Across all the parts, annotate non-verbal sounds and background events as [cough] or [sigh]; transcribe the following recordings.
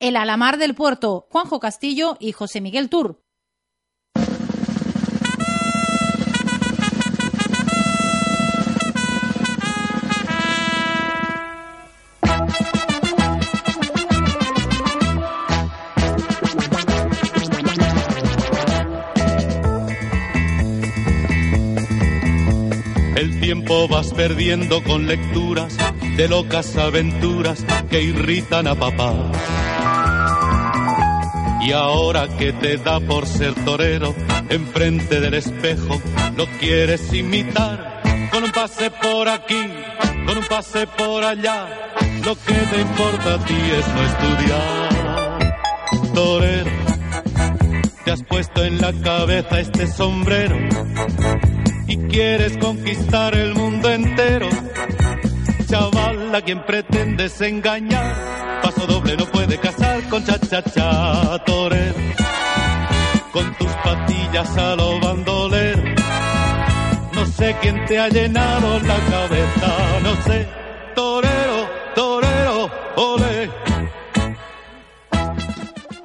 El Alamar del Puerto, Juanjo Castillo y José Miguel Tur. El tiempo vas perdiendo con lecturas de locas aventuras que irritan a papá. Y ahora que te da por ser torero, enfrente del espejo lo quieres imitar. Con un pase por aquí, con un pase por allá, lo que te importa a ti es no estudiar. Torero, te has puesto en la cabeza este sombrero y quieres conquistar el mundo entero. A quien pretendes engañar, paso doble no puede casar con cha cha cha torero. Con tus patillas a lo bandolero. No sé quién te ha llenado la cabeza, no sé. Torero,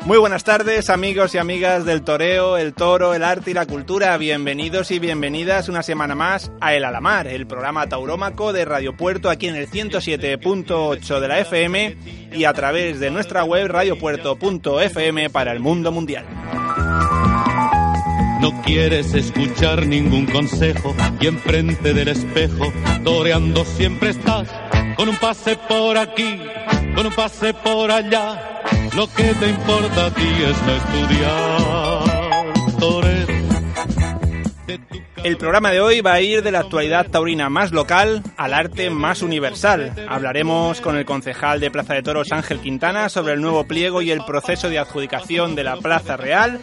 Muy buenas tardes, amigos y amigas del toreo, el toro, el arte y la cultura. Bienvenidos y bienvenidas una semana más a El Alamar, el programa taurómaco de Radio Puerto aquí en el 107.8 de la FM y a través de nuestra web radiopuerto.fm para el mundo mundial. No quieres escuchar ningún consejo y enfrente del espejo, toreando siempre estás, con un pase por aquí, con un pase por allá. Lo que te importa a ti es no estudiar, El programa de hoy va a ir de la actualidad taurina más local al arte más universal. Hablaremos con el concejal de Plaza de Toros Ángel Quintana sobre el nuevo pliego y el proceso de adjudicación de la Plaza Real.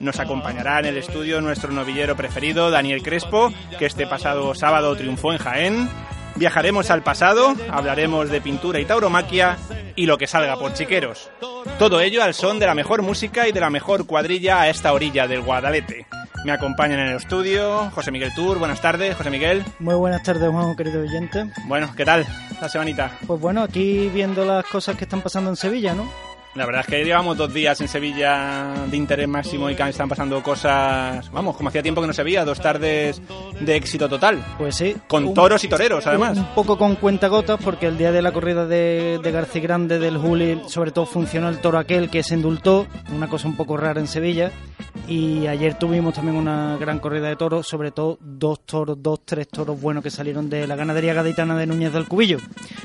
Nos acompañará en el estudio nuestro novillero preferido, Daniel Crespo, que este pasado sábado triunfó en Jaén. Viajaremos al pasado, hablaremos de pintura y tauromaquia y lo que salga por chiqueros. Todo ello al son de la mejor música y de la mejor cuadrilla a esta orilla del Guadalete. Me acompañan en el estudio José Miguel Tour. Buenas tardes, José Miguel. Muy buenas tardes, Juan, querido oyente. Bueno, ¿qué tal la semanita? Pues bueno, aquí viendo las cosas que están pasando en Sevilla, ¿no? La verdad es que llevamos dos días en Sevilla de interés máximo y que están pasando cosas, vamos, como hacía tiempo que no se veía, dos tardes de éxito total. Pues sí. Con Un- toros y toreros, además. Un poco con cuentagotas, porque el día de la corrida de, de García Grande del Juli, sobre todo funcionó el toro aquel que se indultó, una cosa un poco rara en Sevilla. Y ayer tuvimos también una gran corrida de toros, sobre todo dos toros, dos, tres toros buenos que salieron de la ganadería gaditana de Núñez del Cubillo,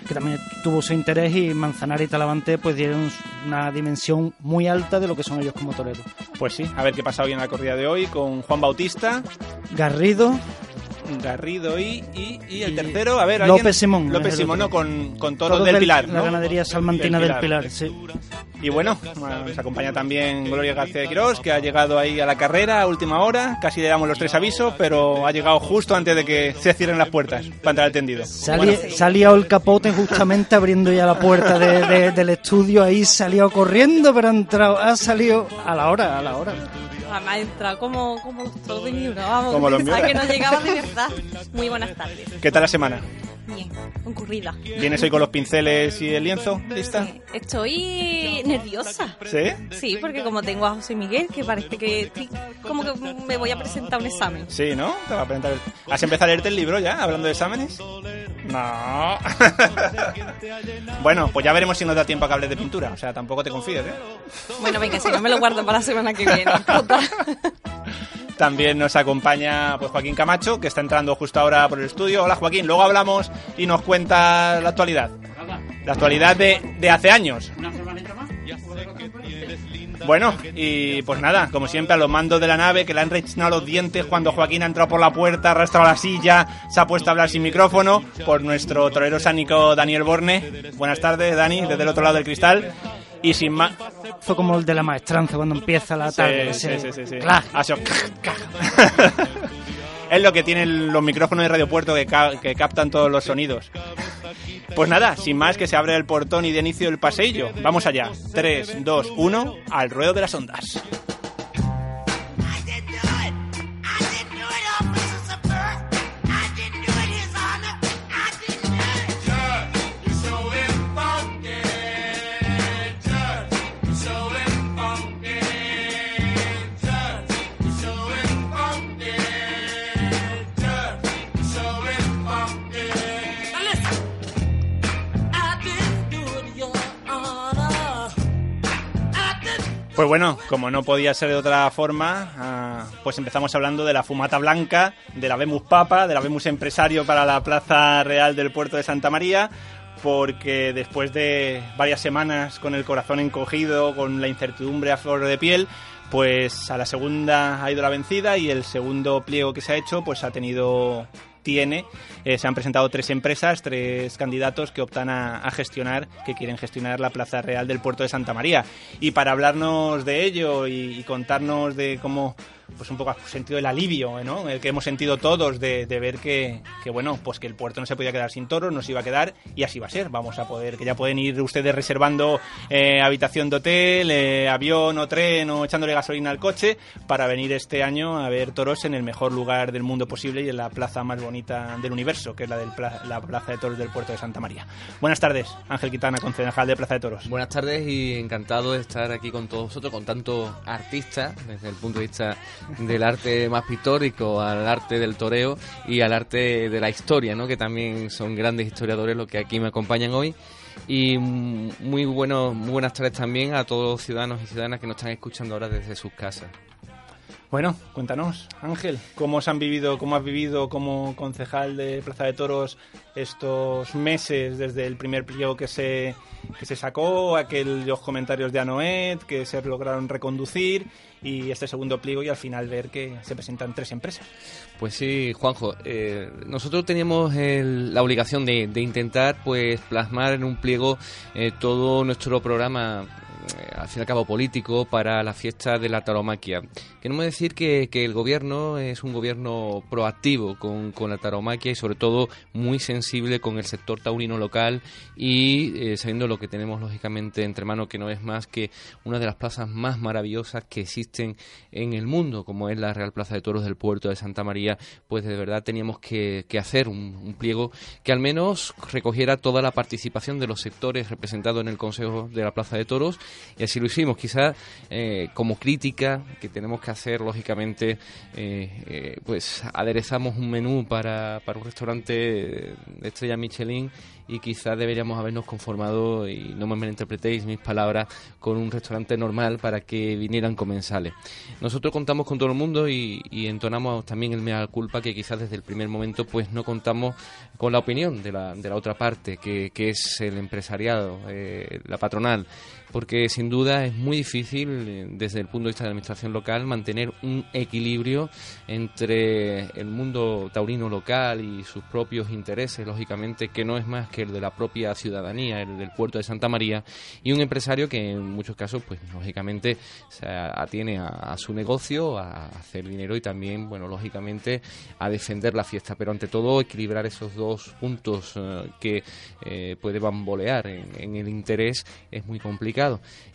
que también tuvo su interés y Manzanar y Talavante pues dieron una dimensión muy alta de lo que son ellos como toreros. Pues sí, a ver qué pasa hoy en la corrida de hoy con Juan Bautista, Garrido, Garrido y, y, y el tercero, a ver, López. Simón, López Simón. ¿no? Con, con toros toros del del- Pilar, la ganadería salmantina Del del Pilar. Pilar, sí. Y bueno, nos acompaña también Gloria García de Quirós, que ha llegado ahí a la carrera a última hora. Casi le damos los tres avisos, pero ha llegado justo antes de que se cierren las puertas para entrar al tendido. Salía, salía el capote justamente abriendo ya la puerta de- de- del estudio, ahí salió corriendo, pero ha entrado, ha salido a la hora, a la hora. Además, ha entrado como, como los de vamos. Como los que no llegaba de verdad. Muy buenas tardes. ¿Qué tal la semana? Bien, concurrida. ¿Vienes hoy con los pinceles y el lienzo? ¿Lista? Estoy nerviosa. ¿Sí? Sí, porque como tengo a José Miguel, que parece que estoy como que me voy a presentar un examen. Sí, ¿no? Te va a presentar el- ¿Has empezado a leerte el libro ya, hablando de exámenes? No. [laughs] bueno, pues ya veremos si nos da tiempo a que hables de pintura. O sea, tampoco te confíes, ¿eh? Bueno, venga, si no me lo guardo para la semana que viene. [laughs] También nos acompaña pues, Joaquín Camacho, que está entrando justo ahora por el estudio. Hola Joaquín, luego hablamos y nos cuenta la actualidad. La actualidad de, de hace años. Bueno, y pues nada, como siempre, a los mandos de la nave que le han rechinado los dientes cuando Joaquín ha entrado por la puerta, ha arrastrado la silla, se ha puesto a hablar sin micrófono, por nuestro torero sánico Daniel Borne. Buenas tardes, Dani, desde el otro lado del cristal. Y sin más. Fue como el de la maestranza cuando empieza la tarde. Sí, ese sí, sí, sí, sí. clac. Ha sido es lo que tienen los micrófonos de Radio Puerto que, ca- que captan todos los sonidos. Pues nada, sin más que se abre el portón y de inicio el paseillo. Vamos allá. 3, 2, 1, al ruedo de las ondas. Pues bueno, como no podía ser de otra forma, ah, pues empezamos hablando de la fumata blanca, de la Vemus Papa, de la Vemus Empresario para la Plaza Real del Puerto de Santa María, porque después de varias semanas con el corazón encogido, con la incertidumbre a flor de piel, pues a la segunda ha ido la vencida y el segundo pliego que se ha hecho pues ha tenido tiene eh, se han presentado tres empresas tres candidatos que optan a, a gestionar que quieren gestionar la plaza real del puerto de Santa María y para hablarnos de ello y, y contarnos de cómo pues un poco sentido el alivio, ¿no? El que hemos sentido todos de, de ver que, que, bueno, pues que el puerto no se podía quedar sin toros, nos iba a quedar y así va a ser. Vamos a poder, que ya pueden ir ustedes reservando eh, habitación de hotel, eh, avión o tren o echándole gasolina al coche para venir este año a ver toros en el mejor lugar del mundo posible y en la plaza más bonita del universo, que es la, del pla- la Plaza de Toros del puerto de Santa María. Buenas tardes, Ángel Quitana, concejal de Plaza de Toros. Buenas tardes y encantado de estar aquí con todos vosotros, con tantos artistas, desde el punto de vista del arte más pictórico al arte del toreo y al arte de la historia, ¿no? que también son grandes historiadores los que aquí me acompañan hoy. Y muy, bueno, muy buenas tardes también a todos los ciudadanos y ciudadanas que nos están escuchando ahora desde sus casas. Bueno, cuéntanos, Ángel, ¿cómo os han vivido, cómo has vivido como concejal de Plaza de Toros estos meses desde el primer pliego que se, que se sacó, aquellos comentarios de Anoet que se lograron reconducir y este segundo pliego y al final ver que se presentan tres empresas? Pues sí, Juanjo, eh, nosotros teníamos el- la obligación de, intentar pues plasmar en un pliego eh, todo nuestro programa eh, al fin y al cabo político para la fiesta de la tauromaquia. Queremos decir que, que el gobierno es un gobierno proactivo con, con la tauromaquia y sobre todo muy sensible con el sector taurino local y eh, sabiendo lo que tenemos lógicamente entre manos que no es más que una de las plazas más maravillosas que existen en el mundo como es la Real Plaza de Toros del Puerto de Santa María pues de verdad teníamos que, que hacer un, un pliego que al menos recogiera toda la participación de los sectores representados en el Consejo de la Plaza de Toros y así lo hicimos. Quizás eh, como crítica que tenemos que hacer, lógicamente, eh, eh, pues aderezamos un menú para, para un restaurante de estrella Michelin y quizás deberíamos habernos conformado, y no me malinterpretéis mis palabras, con un restaurante normal para que vinieran comensales. Nosotros contamos con todo el mundo y, y entonamos también el mea culpa que quizás desde el primer momento pues no contamos con la opinión de la, de la otra parte, que, que es el empresariado, eh, la patronal porque sin duda es muy difícil eh, desde el punto de vista de la administración local mantener un equilibrio entre el mundo taurino local y sus propios intereses, lógicamente, que no es más que el de la propia ciudadanía, el del puerto de Santa María, y un empresario que en muchos casos, pues lógicamente, se atiene a, su negocio, a hacer dinero y también, bueno, lógicamente, a defender la fiesta, pero ante todo equilibrar esos dos puntos eh, que eh, puede bambolear en el interés es muy complicado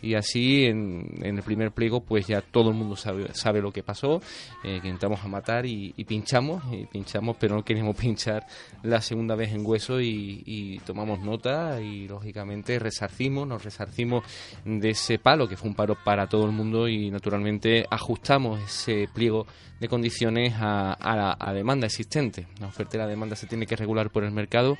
y así en, en el primer pliego pues ya todo el mundo sabe, sabe lo que pasó eh, que intentamos a matar y, pinchamos y pinchamos pero no queríamos [laughs] pinchar la segunda vez en hueso y, tomamos nota y lógicamente resarcimos nos resarcimos de ese palo que fue un palo para todo el mundo y naturalmente ajustamos ese pliego de condiciones a, la demanda existente. La oferta y la demanda se tiene que regular por el mercado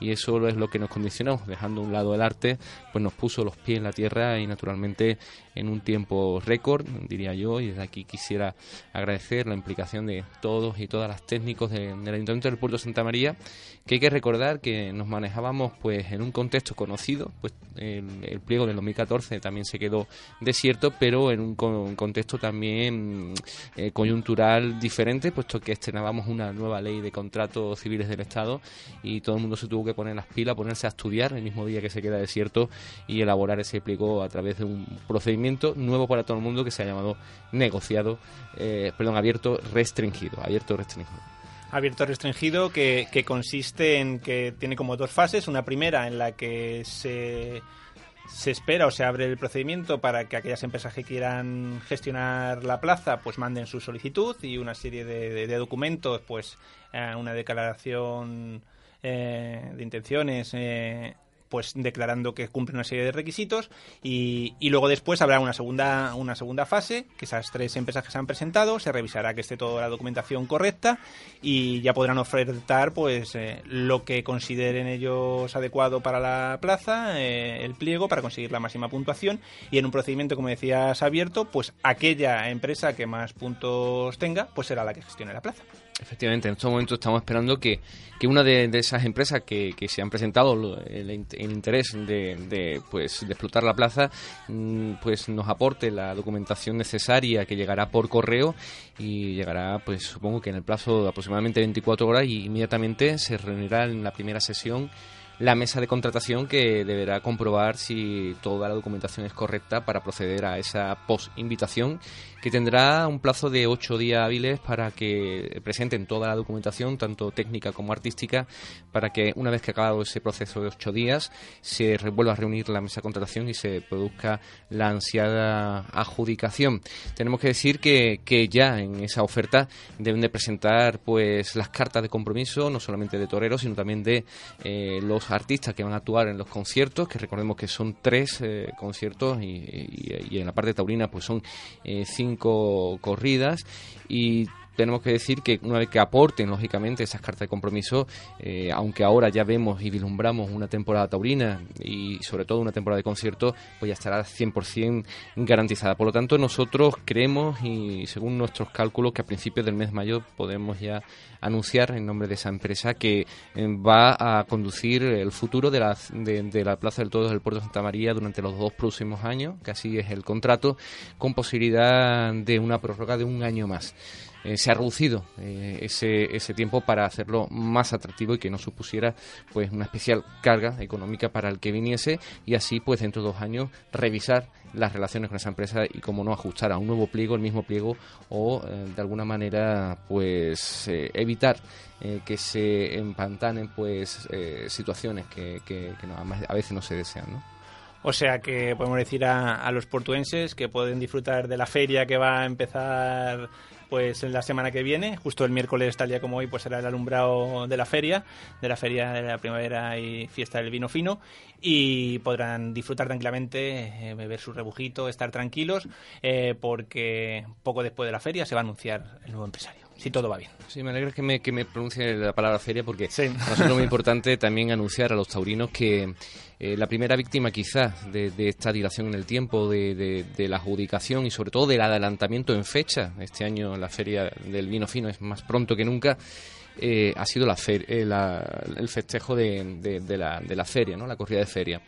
y eso es lo que nos condicionó, dejando un lado el arte, pues nos puso los pies en la tierra y naturalmente en un tiempo récord, diría yo, y desde aquí quisiera agradecer la implicación de todos y todas las técnicos de- del Ayuntamiento del Puerto Santa María, que hay que recordar que nos manejábamos pues en un contexto conocido, pues el, pliego del 2014 también se quedó desierto, pero en un con- contexto también eh, coyuntural diferente, puesto que estrenábamos una nueva ley de contratos civiles del Estado y todo el mundo se tuvo que poner las pilas, ponerse a estudiar el mismo día que se queda desierto y elaborar ese pliego a través de un procedimiento nuevo para todo el mundo que se ha llamado negociado, eh, perdón, abierto restringido, abierto restringido. abierto restringido que, que consiste en que tiene como dos fases. Una primera en la que se, se espera o se abre el procedimiento para que aquellas empresas que quieran gestionar la plaza pues manden su solicitud y una serie de, documentos, pues eh, una declaración eh, de intenciones. eh, pues declarando que cumple una serie de requisitos y, y luego después habrá una segunda, una segunda fase, que esas tres empresas que se han presentado, se revisará que esté toda la documentación correcta y ya podrán ofertar pues eh, lo que consideren ellos adecuado para la plaza, eh, el pliego para conseguir la máxima puntuación y en un procedimiento, como decías, abierto, pues aquella empresa que más puntos tenga, pues será la que gestione la plaza. Efectivamente, en estos momentos estamos esperando que, que una de, esas empresas que, que se han presentado el interés de, de, pues, de explotar la plaza, mm, pues nos aporte la documentación necesaria que llegará por correo y llegará, pues supongo que en el plazo de aproximadamente 24 horas y inmediatamente se reunirá en la primera sesión la mesa de contratación que deberá comprobar si toda la documentación es correcta para proceder a esa post-invitación que tendrá un plazo de ocho días hábiles para que presenten toda la documentación, tanto técnica como artística, para que una vez que acabado ese proceso de ocho días se vuelva a reunir la mesa de contratación y se produzca la ansiada adjudicación. Tenemos que decir que, que ya en esa oferta deben de presentar pues las cartas de compromiso, no solamente de toreros, sino también de eh, los artistas que van a actuar en los conciertos, que recordemos que son tres eh, conciertos y, en la parte taurina pues son eh, cinco corridas y tenemos que decir que una vez que aporten, lógicamente, esas cartas de compromiso, eh, aunque ahora ya vemos y vislumbramos una temporada taurina y sobre todo una temporada de conciertos, pues ya estará 100% garantizada. Por lo tanto, nosotros creemos y según nuestros cálculos que a principios del mes de mayo podemos ya anunciar en nombre de esa empresa que eh, va a conducir el futuro de la, de, la Plaza del Todos del Puerto de Santa María durante los dos próximos años, que así es el contrato, con posibilidad de una prórroga de un año más. Eh, se ha reducido eh, ese, ese tiempo para hacerlo más atractivo y que no supusiera pues una especial carga económica para el que viniese y así pues dentro de dos años revisar las relaciones con esa empresa y como no ajustar a un nuevo pliego el mismo pliego o eh, de alguna manera pues evitar que se empantanen pues situaciones que, que, que no, a veces no se desean ¿no? O sea que podemos decir a los portuenses que pueden disfrutar de la feria que va a empezar pues en la semana que viene, justo el miércoles tal día como hoy, pues será el alumbrado de la feria, de la feria de la primavera y fiesta del vino fino y podrán disfrutar tranquilamente, eh, beber su rebujito, estar tranquilos, eh, porque poco después de la feria se va a anunciar el nuevo empresario, si todo va bien. Sí, me alegra que me, que me pronuncie la palabra feria porque Sí. es muy importante también anunciar a los taurinos que eh, la primera víctima quizás de, de esta dilación en el tiempo, de, de- de la adjudicación y sobre todo del adelantamiento en fecha, este año la feria del vino fino es más pronto que nunca, eh, ha sido la fer- eh, la- el festejo de, la, de la feria, ¿no? la corrida de feria.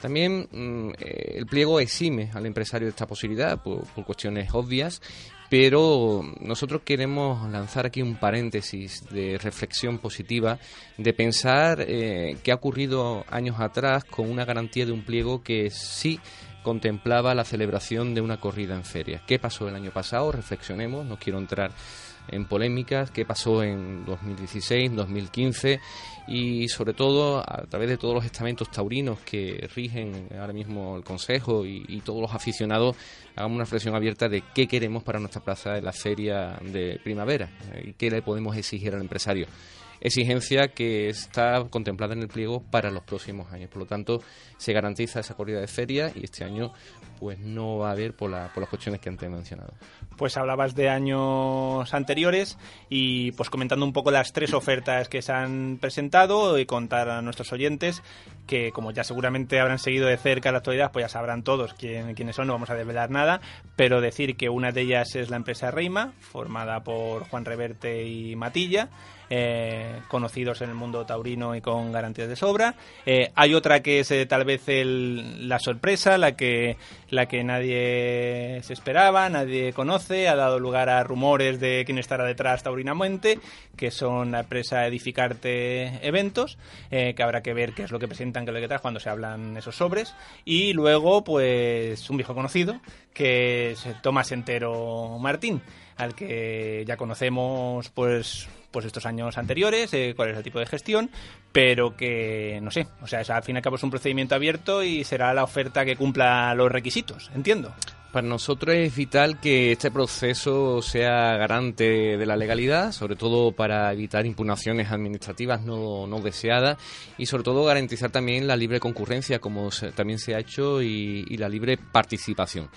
También mm, el pliego exime al empresario de esta posibilidad por, por cuestiones obvias, pero nosotros queremos lanzar aquí un paréntesis de reflexión positiva, de pensar eh, qué ha ocurrido años atrás con una garantía de un pliego que sí contemplaba la celebración de una corrida en feria. ¿Qué pasó el año pasado? Reflexionemos, no quiero entrar en polémicas, qué pasó en 2016, 2015 y sobre todo a través de todos los estamentos taurinos que rigen ahora mismo el Consejo y, todos los aficionados, hagamos una reflexión abierta de qué queremos para nuestra plaza en la feria de primavera eh, y qué le podemos exigir al empresario. Exigencia que está contemplada en el pliego para los próximos años. Por lo tanto, se garantiza esa corrida de feria y este año pues no va a haber por, la- por las cuestiones que antes he mencionado. Pues hablabas de años anteriores y pues comentando un poco las tres ofertas que se han presentado y contar a nuestros oyentes que como ya seguramente habrán seguido de cerca la actualidad, pues ya sabrán todos quién, quiénes son, no vamos a desvelar nada, pero decir que una de ellas es la empresa Reima, formada por Juan Reverte y Matilla, eh, conocidos en el mundo taurino y con garantías de sobra. Eh, hay otra que es eh, tal vez el- la sorpresa, la que, la que nadie se esperaba, nadie conoce, ha dado lugar a rumores de quién estará detrás taurinamente, que son la empresa Edificarte Eventos, que habrá que ver qué es lo que presentan, qué es lo que trae cuando se hablan esos sobres. Y luego, pues, un viejo conocido, que es Tomás Entero Martín al que ya conocemos pues pues estos años anteriores, eh, cuál es el tipo de gestión, pero que no sé, o sea, es, al fin y al cabo es un procedimiento abierto y será la oferta que cumpla los requisitos, entiendo. Para nosotros es vital que este proceso sea garante de la legalidad, sobre todo para evitar impugnaciones administrativas no, no deseadas y sobre todo garantizar también la libre concurrencia, como se- también se ha hecho, y, la libre participación.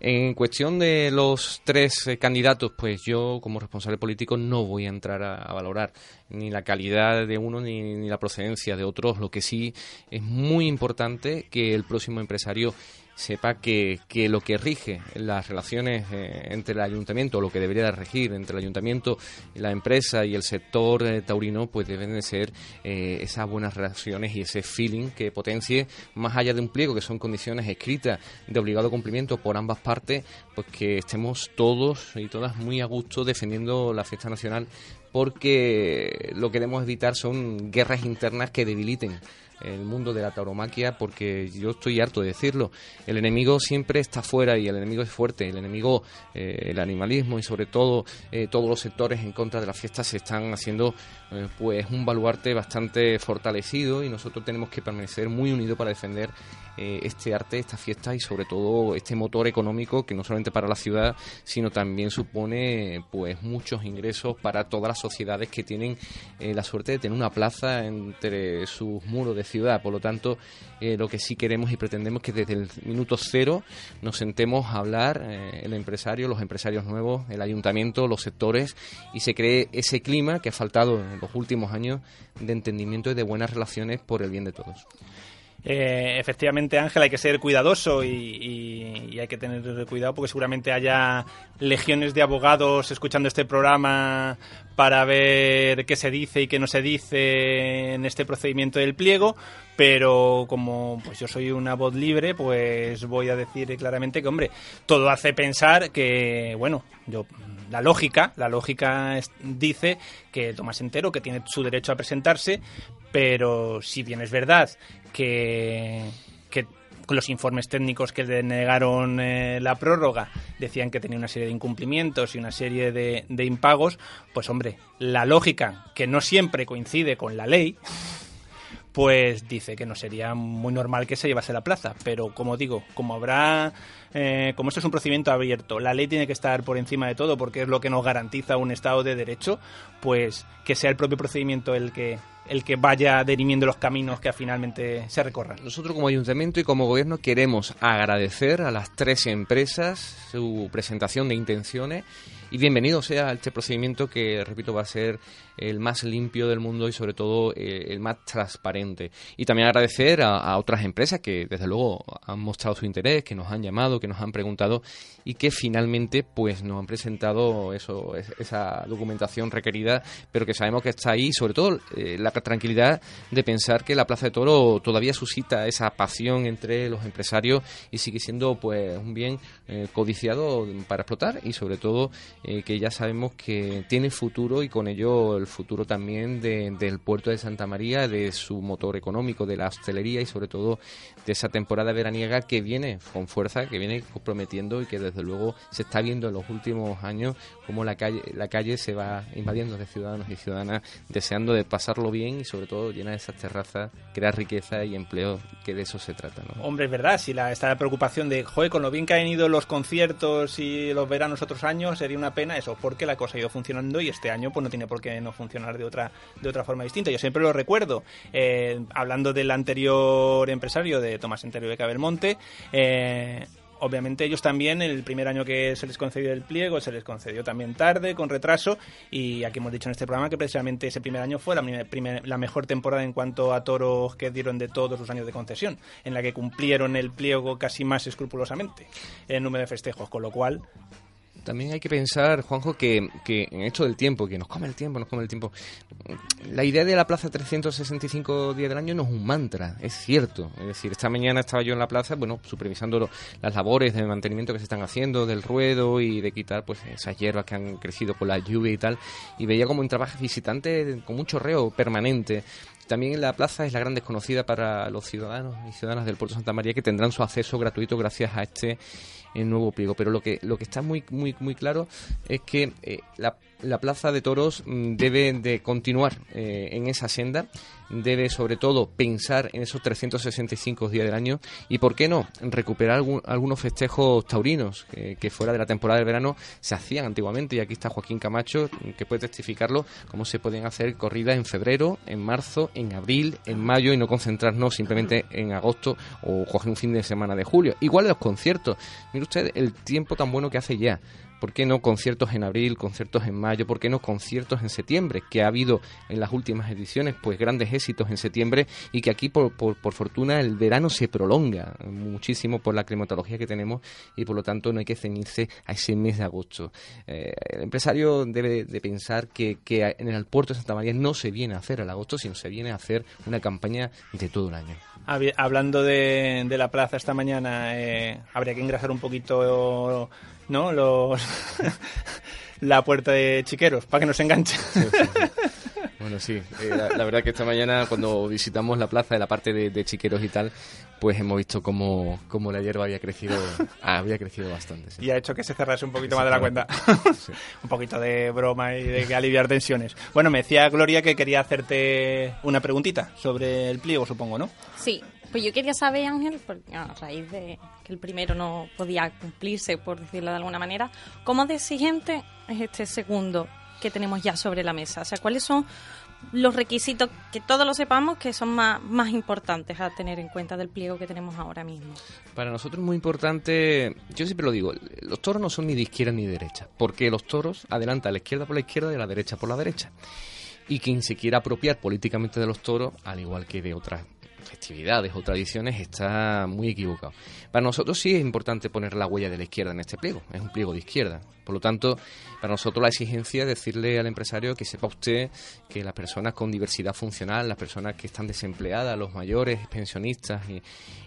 En cuestión de los tres eh, candidatos, pues yo como responsable político no voy a entrar a, a valorar ni la calidad de uno ni, ni la procedencia de otros. Lo que sí es muy importante que el próximo empresario sepa que, que lo que rige las relaciones eh, entre el ayuntamiento, o lo que debería de regir entre el ayuntamiento, la empresa y el sector eh, taurino, pues deben de ser eh, esas buenas relaciones y ese feeling que potencie, más allá de un pliego, que son condiciones escritas de obligado cumplimiento por ambas partes, pues que estemos todos y todas muy a gusto defendiendo la fiesta nacional, porque lo que debemos evitar son guerras internas que debiliten el mundo de la tauromaquia porque yo estoy harto de decirlo. El enemigo siempre está fuera y el enemigo es fuerte. El enemigo eh, el animalismo y sobre todo eh, todos los sectores en contra de la fiesta se están haciendo eh, pues un baluarte bastante fortalecido y nosotros tenemos que permanecer muy unidos para defender este arte, esta fiesta y sobre todo este motor económico que no solamente para la ciudad, sino también supone pues muchos ingresos para todas las sociedades que tienen la suerte de tener una plaza entre sus muros ciudad. Por lo tanto, eh, lo que sí queremos y pretendemos es que desde el minuto cero nos sentemos a hablar eh, el empresario, los empresarios nuevos, el ayuntamiento, los sectores y se cree ese clima que ha faltado en los últimos años de entendimiento y de buenas relaciones por el bien de todos. Eh, efectivamente, Ángel, hay que ser cuidadoso y, y- hay que tener cuidado porque seguramente haya legiones de abogados escuchando este programa para ver qué se dice y qué no se dice en este procedimiento del pliego. Pero como pues yo soy una voz libre, pues voy a decir claramente que, hombre, todo hace pensar que, bueno, yo la lógica, la lógica es- dice que Tomás Entero, que tiene su derecho a presentarse, pero si bien es verdad que, que los informes técnicos que le negaron eh, la prórroga decían que tenía una serie de incumplimientos y una serie de, de impagos, pues hombre, la lógica, que no siempre coincide con la ley, pues dice que no sería muy normal que se llevase la plaza. Pero como digo, como habrá, eh, como esto es un procedimiento abierto, la ley tiene que estar por encima de todo porque es lo que nos garantiza un Estado de Derecho, pues que sea el propio procedimiento el que el que vaya dirimiendo los caminos que finalmente se recorran. Nosotros como ayuntamiento y como gobierno queremos agradecer a las tres empresas su presentación de intenciones y bienvenido sea este procedimiento que, repito, va a ser el más limpio del mundo y sobre todo eh, el más transparente. Y también agradecer a otras empresas que desde luego han mostrado su interés, que nos han llamado, que nos han preguntado y que finalmente pues nos han presentado eso, es- esa documentación requerida, pero que sabemos que está ahí, sobre todo eh, la tranquilidad de pensar que la Plaza de Toro todavía suscita esa pasión entre los empresarios y sigue siendo pues un bien eh, codiciado para explotar y sobre todo eh, que ya sabemos que tiene futuro y con ello el futuro también de- del puerto de Santa María, de su motor económico, de la hostelería y sobre todo de esa temporada veraniega que viene con fuerza, que viene comprometiendo y que desde luego se está viendo en los últimos años cómo la calle, la calle se va invadiendo de ciudadanos y ciudadanas deseando de pasarlo bien y sobre todo llenar esas terrazas, crear riqueza y empleo, que de eso se trata. ¿no? Hombre, es verdad, si la, está la preocupación de, joder, con lo bien que han ido los conciertos y los veranos otros años, sería una pena eso, porque la cosa ha ido funcionando y este año pues no tiene por qué no funcionar de otra, de otra forma distinta. Yo siempre lo recuerdo, eh, hablando del anterior empresario de Tomás Entero de Cabelmonte, eh, Obviamente ellos también, el primer año que se les concedió el pliego, se les concedió también tarde, con retraso, y aquí hemos dicho en este programa que precisamente ese primer año fue la, primer- la mejor temporada en cuanto a toros que dieron de todos los años de concesión, en la que cumplieron el pliego casi más escrupulosamente en número de festejos, con lo cual También hay que pensar, Juanjo, que, que en esto del tiempo, que nos come el tiempo, nos come el tiempo. La idea de la plaza 365 días del año no es un mantra, es cierto. Es decir, esta mañana estaba yo en la plaza, bueno, supervisando lo- las labores de mantenimiento que se están haciendo, del ruedo y de quitar pues esas hierbas que han crecido por la lluvia y tal, y veía como un trabajo visitante con mucho reo permanente. También la plaza es la gran desconocida para los ciudadanos y ciudadanas del Puerto Santa María que tendrán su acceso gratuito gracias a este eh, nuevo pliego. Pero lo que, lo que está muy, muy, muy claro es que eh, la la Plaza de Toros mm, debe de continuar eh, en esa senda, debe sobre todo pensar en esos 365 días del año y, ¿por qué no?, recuperar algunos festejos taurinos que, fuera de la temporada del verano se hacían antiguamente y aquí está Joaquín Camacho mm, que puede testificarlo, cómo se podían hacer corridas en febrero, en marzo, en abril, en mayo y no concentrarnos simplemente en agosto o coger un fin de semana de julio. Igual los conciertos. Mire usted el tiempo tan bueno que hace ya. ¿Por qué no conciertos en abril, conciertos en mayo? ¿Por qué no conciertos en septiembre? Que ha habido en las últimas ediciones pues grandes éxitos en septiembre y que aquí por, por, por fortuna el verano se prolonga muchísimo por la climatología que tenemos y por lo tanto no hay que ceñirse a ese mes de agosto. Eh, el empresario debe de pensar que, que en el puerto de Santa María no se viene a hacer el agosto, sino se viene a hacer una campaña de todo el año. Hablando de, de la plaza esta mañana, eh, habría que engrasar un poquito, ¿no? Los [laughs] la puerta de chiqueros para que nos enganche. Bueno, sí, eh, la, la verdad que esta mañana cuando visitamos la plaza de la parte de, de chiqueros y tal, pues hemos visto cómo, cómo la hierba había crecido, había crecido bastante. sí. y ha hecho que se cerrase un poquito más de la cuenta. [laughs] Sí. [laughs] un poquito de broma y de que aliviar tensiones. Bueno, me decía Gloria que quería hacerte una preguntita sobre el pliego, supongo, ¿no? Sí, pues yo quería saber, Ángel, porque a raíz de que el primero no podía cumplirse, por decirlo de alguna manera, ¿cómo de exigente es este segundo que tenemos ya sobre la mesa? O sea, ¿cuáles son los requisitos que todos lo sepamos que son más, más importantes a tener en cuenta del pliego que tenemos ahora mismo? Para nosotros es muy importante, yo siempre lo digo, los toros no son ni de izquierda ni de derecha, porque los toros adelantan a la izquierda por la izquierda y a la derecha por la derecha. Y quien se quiera apropiar políticamente de los toros, al igual que de otras festividades o tradiciones, está muy equivocado. Para nosotros sí es importante poner la huella de la izquierda en este pliego, es un pliego de izquierda. Por lo tanto, para nosotros la exigencia es decirle al empresario que sepa usted que las personas con diversidad funcional, las personas que están desempleadas, los mayores, pensionistas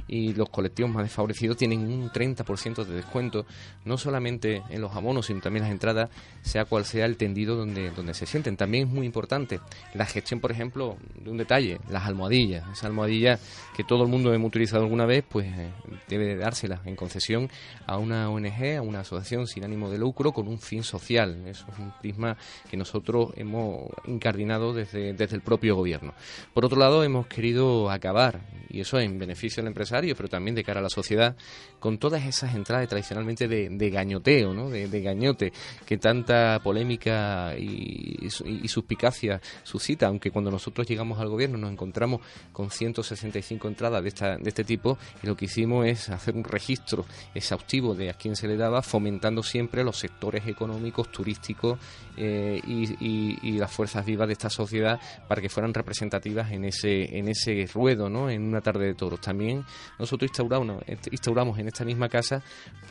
y, los colectivos más desfavorecidos tienen un 30% de descuento, no solamente en los abonos, sino también en las entradas, sea cual sea el tendido donde, donde se sienten. También es muy importante la gestión, por ejemplo, de un detalle, las almohadillas. Esa almohadilla que todo el mundo hemos utilizado alguna vez, pues eh, debe dársela en concesión a una ONG, a una asociación sin ánimo de lucro con un fin social. Eso es un prisma que nosotros hemos incardinado desde, desde el propio gobierno. Por otro lado, hemos querido acabar, y eso en beneficio del empresario, pero también de cara a la sociedad, con todas esas entradas tradicionalmente de, gañoteo, ¿no? de, gañote, que tanta polémica y suspicacia suscita, aunque cuando nosotros llegamos al gobierno nos encontramos con 165 entradas de, esta, de este tipo, y lo que hicimos es hacer un registro exhaustivo de a quién se le daba, fomentando siempre los sectores económicos, turísticos eh, y, las fuerzas vivas de esta sociedad para que fueran representativas en ese, en ese ruedo, ¿no? en una tarde de toros. También nosotros instauramos, instauramos en esta misma casa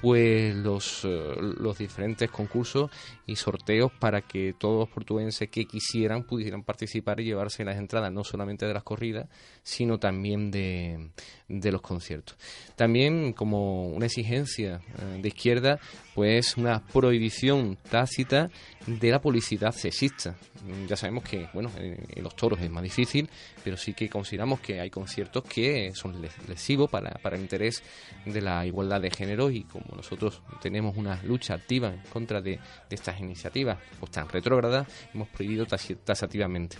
pues los, eh, los diferentes concursos y sorteos para que todos los portuenses que quisieran pudieran participar y llevarse las entradas no solamente de las corridas, sino también de, de los conciertos. También como una exigencia eh, de izquierda, pues una prohibición tácita de la publicidad sexista. Mm, Ya sabemos que, bueno, en, los toros es más difícil, pero sí que consideramos que hay conciertos que son les- lesivos para, para el interés de la igualdad de género y como nosotros tenemos una lucha activa en contra de, de estas iniciativas pues tan retrógradas, hemos prohibido tasativamente.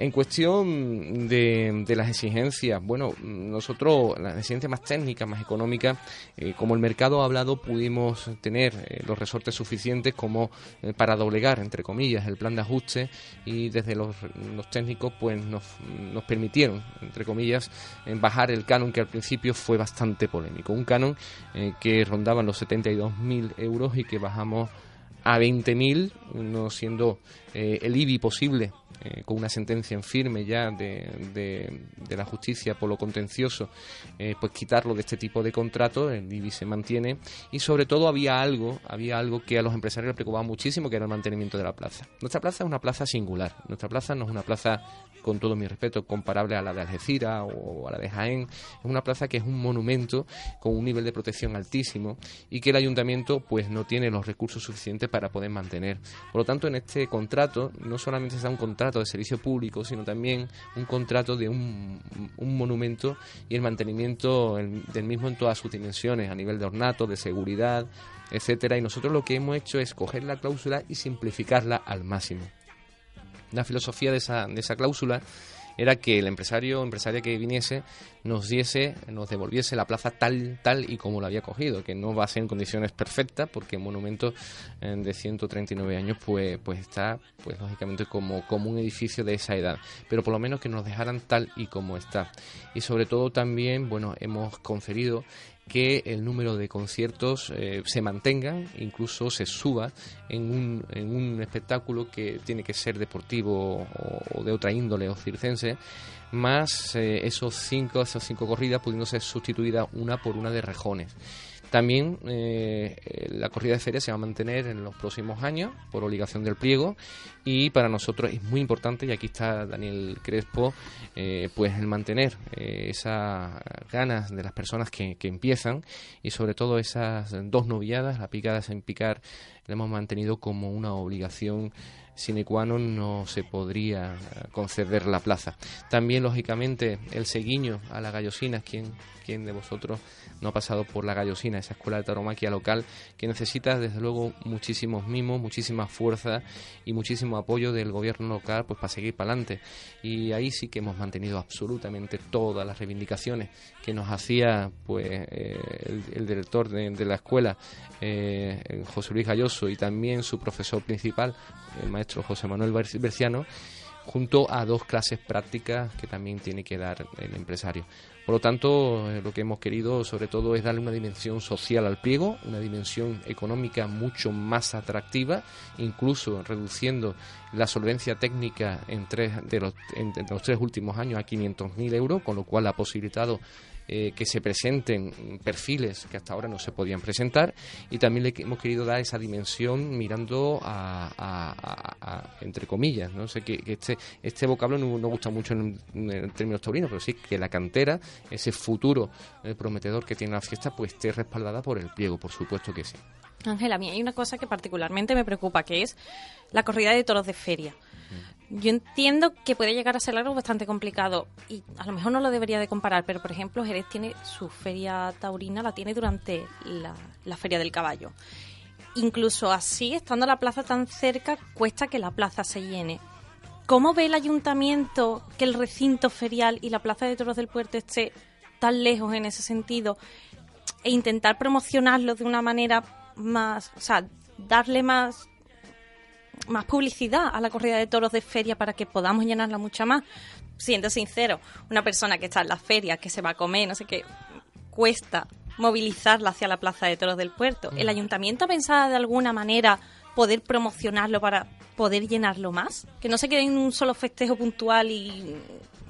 En cuestión de, las exigencias, bueno, nosotros, las exigencias más técnicas, más económicas, eh, como el mercado ha hablado, pudimos tener eh, los resortes suficientes como eh, para doblegar, entre comillas, el plan de ajuste y desde los, técnicos pues nos, permitieron, entre comillas, bajar el canon que al principio fue bastante polémico. Un canon que rondaba los 72.000 euros y que bajamos a 20.000, no siendo el IBI posible, eh, con una sentencia en firme ya de, de- la justicia por lo contencioso, eh, pues quitarlo de este tipo de contratos, el IBI se mantiene y sobre todo había algo, había algo que a los empresarios les preocupaba muchísimo, que era el mantenimiento de la plaza. Nuestra plaza es una plaza singular, nuestra plaza no es una plaza, con todo mi respeto, comparable a la de Algeciras o a la de Jaén, es una plaza que es un monumento con un nivel de protección altísimo y que el ayuntamiento pues no tiene los recursos suficientes para poder mantener. Por lo tanto, en este contrato no solamente se da un contrato contrato de servicio público, sino también un contrato de un, monumento y el mantenimiento el- del mismo en todas sus dimensiones, a nivel de ornato, de seguridad, etcétera. Y nosotros lo que hemos hecho es coger la cláusula y simplificarla al máximo. La filosofía de esa, de esa cláusula era que el empresario o empresaria que viniese nos diese, nos devolviese la plaza tal, tal y como la había cogido, que no va a ser en condiciones perfectas, porque un monumento eh, de 139 años pues, pues está, pues lógicamente como, como un edificio de esa edad, pero por lo menos que nos dejaran tal y como está. Y sobre todo también, bueno, hemos conferido que el número de conciertos eh, se mantenga, incluso se suba en un, en un espectáculo que tiene que ser deportivo o, de otra índole o circense, más eh, esos cinco, esas cinco corridas pudiendo ser sustituidas una por una de rejones. También eh, la corrida de feria se va a mantener en los próximos años por obligación del pliego y para nosotros es muy importante y aquí está Daniel Crespo eh, pues el mantener eh, esas ganas de las personas que, que empiezan y sobre todo esas dos noviadas, la picada en picar, la hemos mantenido como una obligación sine qua non no se podría conceder la plaza. También, lógicamente, el seguiño a la gallosina, quien, quien de vosotros no ha pasado por la gallosina, esa escuela de taromaquia local, que necesita desde luego muchísimos mimos, muchísima fuerza y muchísimo apoyo del gobierno local pues para seguir para adelante. Y ahí sí que hemos mantenido absolutamente todas las reivindicaciones que nos hacía pues eh, el, director de, la escuela, eh, José Luis Galloso, y también su profesor principal, el maestro José Manuel Ber- Berciano, junto a dos clases prácticas que también tiene que dar el empresario. Por lo tanto, eh, lo que hemos querido sobre todo es darle una dimensión social al pliego, una dimensión económica mucho más atractiva, incluso reduciendo la solvencia técnica en tres de los, en- los tres últimos años a 500.000 euros, con lo cual ha posibilitado eh, que se presenten perfiles que hasta ahora no se podían presentar y también le hemos querido dar esa dimensión mirando a, a- entre comillas no sé que, este este vocablo no, no gusta mucho en, en términos taurinos pero sí que la cantera ese futuro eh, prometedor que tiene la fiesta pues esté respaldada por el pliego por supuesto que sí Ángela, a mí hay una cosa que particularmente me preocupa, que es la corrida de toros de feria. Yo entiendo que puede llegar a ser algo bastante complicado y a lo mejor no lo debería de comparar, pero por ejemplo Jerez tiene su feria taurina, la tiene durante la, la feria del caballo. Incluso así, estando la plaza tan cerca, cuesta que la plaza se llene. ¿Cómo ve el ayuntamiento que el recinto ferial y la plaza de toros del puerto esté tan lejos en ese sentido? E intentar promocionarlo de una manera más, o sea, darle más más publicidad a la corrida de toros de feria para que podamos llenarla mucho más. Siendo sincero, una persona que está en la feria, que se va a comer, no sé qué, cuesta movilizarla hacia la plaza de toros del puerto. ¿El ayuntamiento ha pensado de alguna manera poder promocionarlo para poder llenarlo más? Que no se quede en un solo festejo puntual y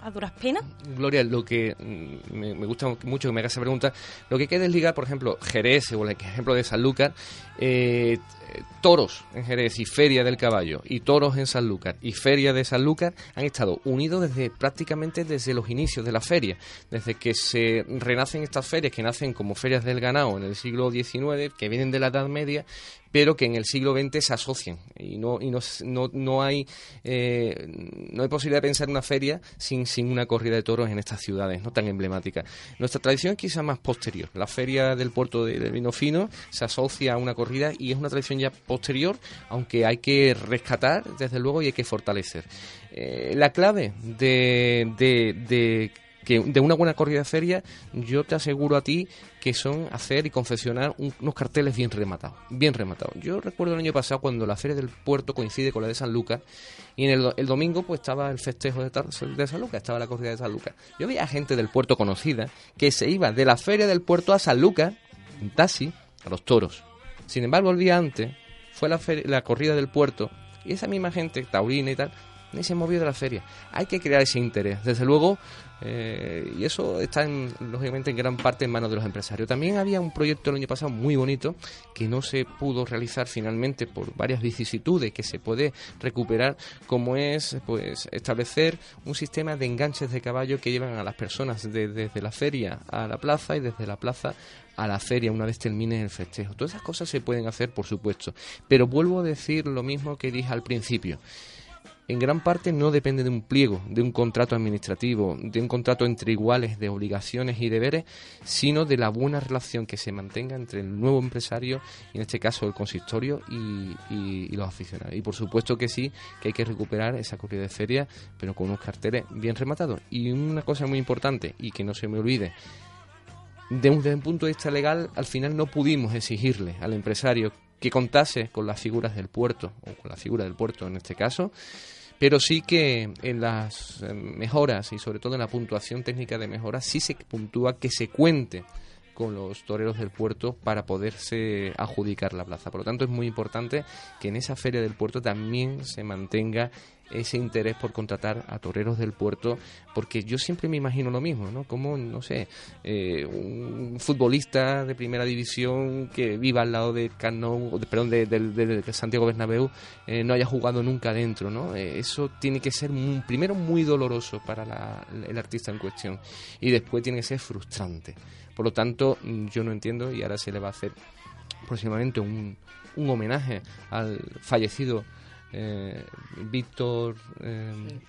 a duras penas. Gloria, lo que mm, me, me gusta mucho que me hagas esa pregunta, lo que hay que desligar, por ejemplo, Jerez o el ejemplo de Sanlúcar, eh, toros en Jerez y Feria del Caballo y toros en Sanlúcar y Feria de Sanlúcar han estado unidos desde prácticamente desde los inicios de la feria, desde que se renacen estas ferias que nacen como ferias del ganado en el siglo XIX, que vienen de la Edad Media, pero que en el siglo XX se asocian. Y no y no, no, no hay eh, no hay posibilidad de pensar una feria sin, sin una corrida de toros en estas ciudades no tan emblemáticas nuestra tradición es quizá más posterior. La feria del puerto de, de Vino Fino se asocia a una corrida y es una tradición posterior aunque hay que rescatar desde luego y hay que fortalecer Eh, la clave de, de, de que de una buena corrida feria, yo te aseguro a ti que son hacer y confeccionar un- unos carteles bien rematados, bien rematados. Yo recuerdo el año pasado cuando la feria del puerto coincide con la de San Lucas y en el, do- el domingo pues estaba el festejo de, de San Lucas, estaba la corrida de San Lucas. Yo veía gente del puerto conocida que se iba de la feria del puerto a San Lucas en taxi a los toros. Sin embargo, el día antes fue la, la corrida del puerto y esa misma gente, taurina y tal, ni se movió de la feria. Hay que crear ese interés. Desde luego, eh, y eso está en- lógicamente en gran parte en manos de los empresarios. También había un proyecto el año pasado muy bonito que no se pudo realizar finalmente por varias vicisitudes que se puede recuperar, como es pues establecer un sistema de enganches de caballo que llevan a las personas de- desde la feria a la plaza y desde la plaza a la feria una vez termine el festejo. Todas esas cosas se pueden hacer, por supuesto. Pero vuelvo a decir lo mismo que dije al principio en gran parte no depende de un pliego, de un contrato administrativo, de un contrato entre iguales de obligaciones y deberes, sino de la buena relación que se mantenga entre el nuevo empresario, y en este caso el consistorio, y, y- los aficionados. Y por supuesto que sí, que hay que recuperar esa corrida de feria, pero con unos carteles bien rematados. Y una cosa muy importante, y que no se me olvide, desde un punto de vista legal, al final no pudimos exigirle al empresario que contase con las figuras del puerto, o con la figura del puerto en este caso, pero sí que en las mejoras y sobre todo en la puntuación técnica de mejoras sí se puntúa que se cuente con los toreros del puerto para poderse adjudicar la plaza. Por lo tanto, es muy importante que en esa feria del puerto también se mantenga ese interés por contratar a toreros del puerto, porque yo siempre me imagino lo mismo, ¿no? Como, no sé, eh, un futbolista de primera división que viva al lado de de- perdón, de, del- del Santiago Bernabéu, eh, no haya jugado nunca dentro, ¿no? Eh, eso tiene que ser primero muy doloroso para la- el artista en cuestión y después tiene que ser frustrante. Por lo tanto, mm, yo no entiendo y ahora se le va a hacer próximamente un, un homenaje al fallecido eh, Víctor. eh,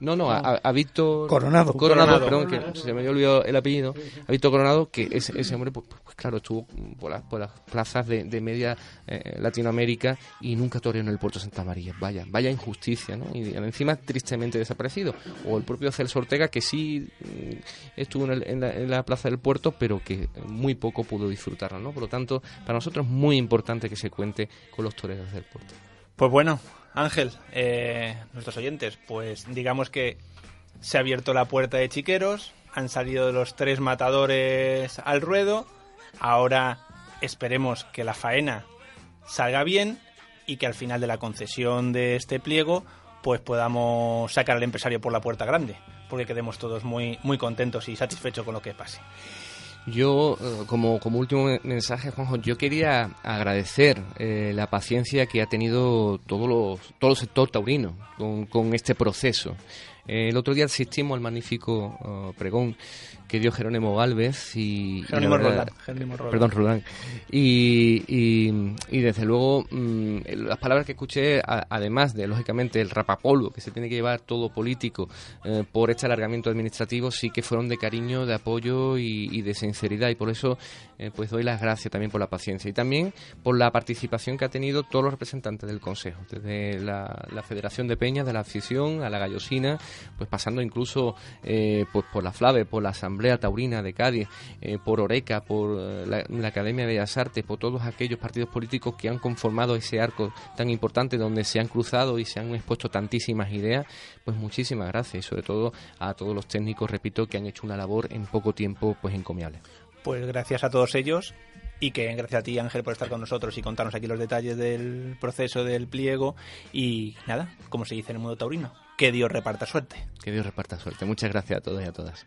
no, no, a, a- a Víctor Coronado. Coronado, Coronado. perdón, que se me había olvidado el apellido. A Víctor Coronado, que ese, ese hombre, pues, pues, claro, estuvo por las, por las plazas de, de media eh, Latinoamérica y nunca toreó en el puerto de Santa María. Vaya, vaya injusticia, ¿no? Y encima tristemente desaparecido. O el propio Celso Ortega, que sí mm, estuvo en, el- en la, en la plaza del puerto, pero que muy poco pudo disfrutarlo, ¿no? Por lo tanto, para nosotros es muy importante que se cuente con los toreros del puerto. Pues bueno, Ángel, eh, nuestros oyentes, pues digamos que se ha abierto la puerta de Chiqueros, han salido los tres matadores al ruedo, ahora esperemos que la faena salga bien y que al final de la concesión de este pliego pues podamos sacar al empresario por la puerta grande, porque quedemos todos muy, muy contentos y satisfechos con lo que pase. Yo, eh, como, como último me- mensaje, Juanjo, yo quería agradecer eh, la paciencia que ha tenido todos los, todo el sector taurino con, con este proceso. Eh, el otro día asistimos al magnífico eh, pregón que dio Jerónimo Galvez y... Jerónimo verdad- Roldán, Jerónimo Roldán. Perdón, Roldán. Y, y, y desde luego, mm, las palabras que escuché, a- además de, lógicamente, el rapapolvo que se tiene que llevar todo político eh, por este alargamiento administrativo, sí que fueron de cariño, de apoyo y, y de sinceridad. Y por eso, eh, pues doy las gracias también por la paciencia. Y también por la participación que ha tenido todos los representantes del Consejo, desde la, la Federación de Peñas, de la afición, a la Gallosina, pues pasando incluso eh, pues por la Flave, por la Asamblea Taurina de Cádiz, eh, por Oreca, por eh, la, la Academia de Bellas Artes, por todos aquellos partidos políticos que han conformado ese arco tan importante donde se han cruzado y se han expuesto tantísimas ideas, pues muchísimas gracias y sobre todo a todos los técnicos, repito, que han hecho una labor en poco tiempo pues encomiable. Pues gracias a todos ellos y que gracias a ti Ángel por estar con nosotros y contarnos aquí los detalles del proceso del pliego y nada, como se dice en el mundo taurino, que Dios reparta suerte. Que Dios reparta suerte. Muchas gracias a todos y a todas.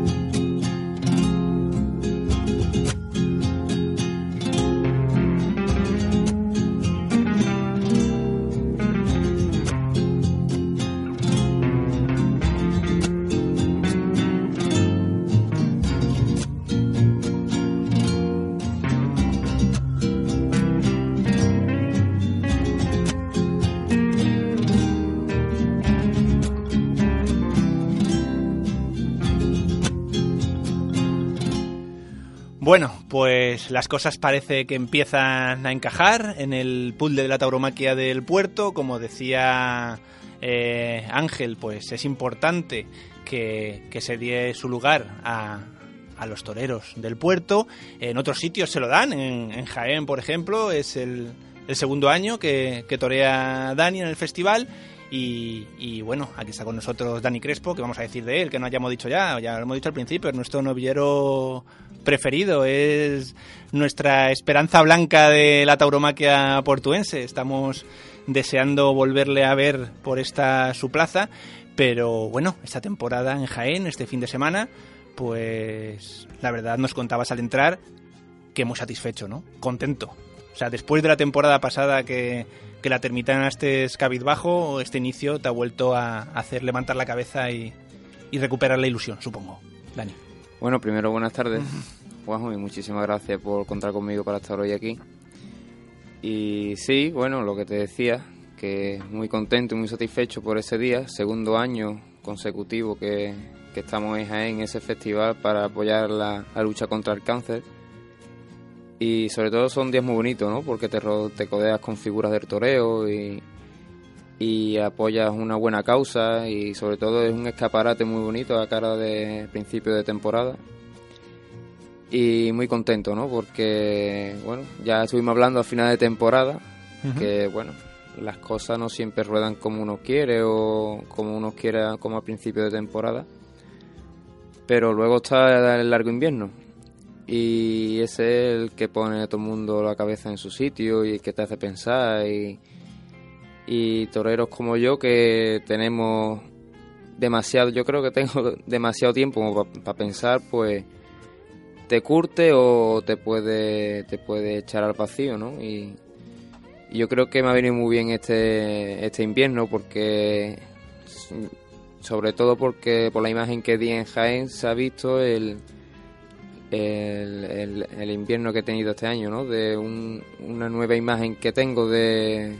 las cosas parece que empiezan a encajar en el pool de la tauromaquia del puerto. Como decía eh, Ángel, pues es importante que, que se dé su lugar a, a los toreros del puerto. En otros sitios se lo dan, en, Jaén, por ejemplo, es el, el segundo año que, que torea Dani en el festival. Y, y, bueno, aquí está con nosotros Dani Crespo, que vamos a decir de él, que no hayamos dicho ya, ya lo hemos dicho al principio, es nuestro novillero preferido, es nuestra esperanza blanca de la tauromaquia portuense. Estamos deseando volverle a ver por esta su plaza, pero bueno, esta temporada en Jaén, este fin de semana, pues la verdad nos contabas al entrar que muy satisfecho, ¿no? Contento. O sea, después de la temporada pasada que, que la terminaste cabizbajo, este inicio te ha vuelto a hacer levantar la cabeza y, y recuperar la ilusión, supongo. Dani. Bueno, primero buenas tardes, Juanjo, y muchísimas gracias por contar conmigo para estar hoy aquí. Y sí, bueno, lo que te decía, que muy contento y muy satisfecho por ese día, segundo año consecutivo que, que estamos en Jaén, ese festival para apoyar la, la lucha contra el cáncer. Y sobre todo son días muy bonitos, ¿no? Porque te, te codeas con figuras del toreo y, y apoyas una buena causa y sobre todo es un escaparate muy bonito a cara de principio de temporada. Y muy contento, ¿no? Porque, bueno, ya estuvimos hablando a final de temporada, que, bueno, las cosas no siempre ruedan como uno quiere o como uno quiere como a principio de temporada. Pero luego está el largo invierno. Y es el que pone a todo el mundo la cabeza en su sitio y que te hace pensar. Y, y toreros como yo que tenemos demasiado, yo creo que tengo [laughs] demasiado tiempo para pensar, pues te curte o te puede, te puede echar al vacío, ¿no? Y, y yo creo que me ha venido muy bien este, este invierno porque, sobre todo porque por la imagen que di en Jaén se ha visto el, el, el- el invierno que he tenido este año, ¿no? De un- una nueva imagen que tengo de...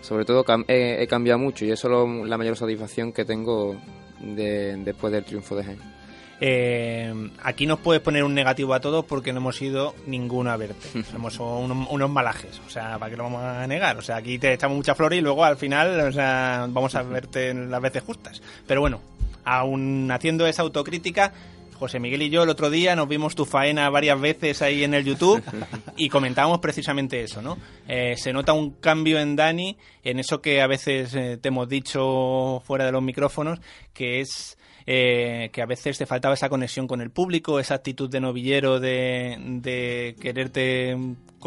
Sobre todo cam- he, he cambiado mucho y eso es lo- la mayor satisfacción que tengo de- después del triunfo de Jaén. Eh, aquí nos puedes poner un negativo a todos porque no hemos ido ninguno a verte. [laughs] Somos unos, unos malajes, o sea, ¿para qué lo vamos a negar? O sea, aquí te echamos muchas flores y luego al final, o sea, vamos a [laughs] verte las veces justas. Pero bueno, aún haciendo esa autocrítica, José Miguel y yo el otro día nos vimos tu faena varias veces ahí en el YouTube [laughs] y comentábamos precisamente eso, ¿no? Eh, se nota un cambio en Dani, en eso que a veces eh, te hemos dicho fuera de los micrófonos, que es eh, que a veces te faltaba esa conexión con el público, esa actitud de novillero de, de quererte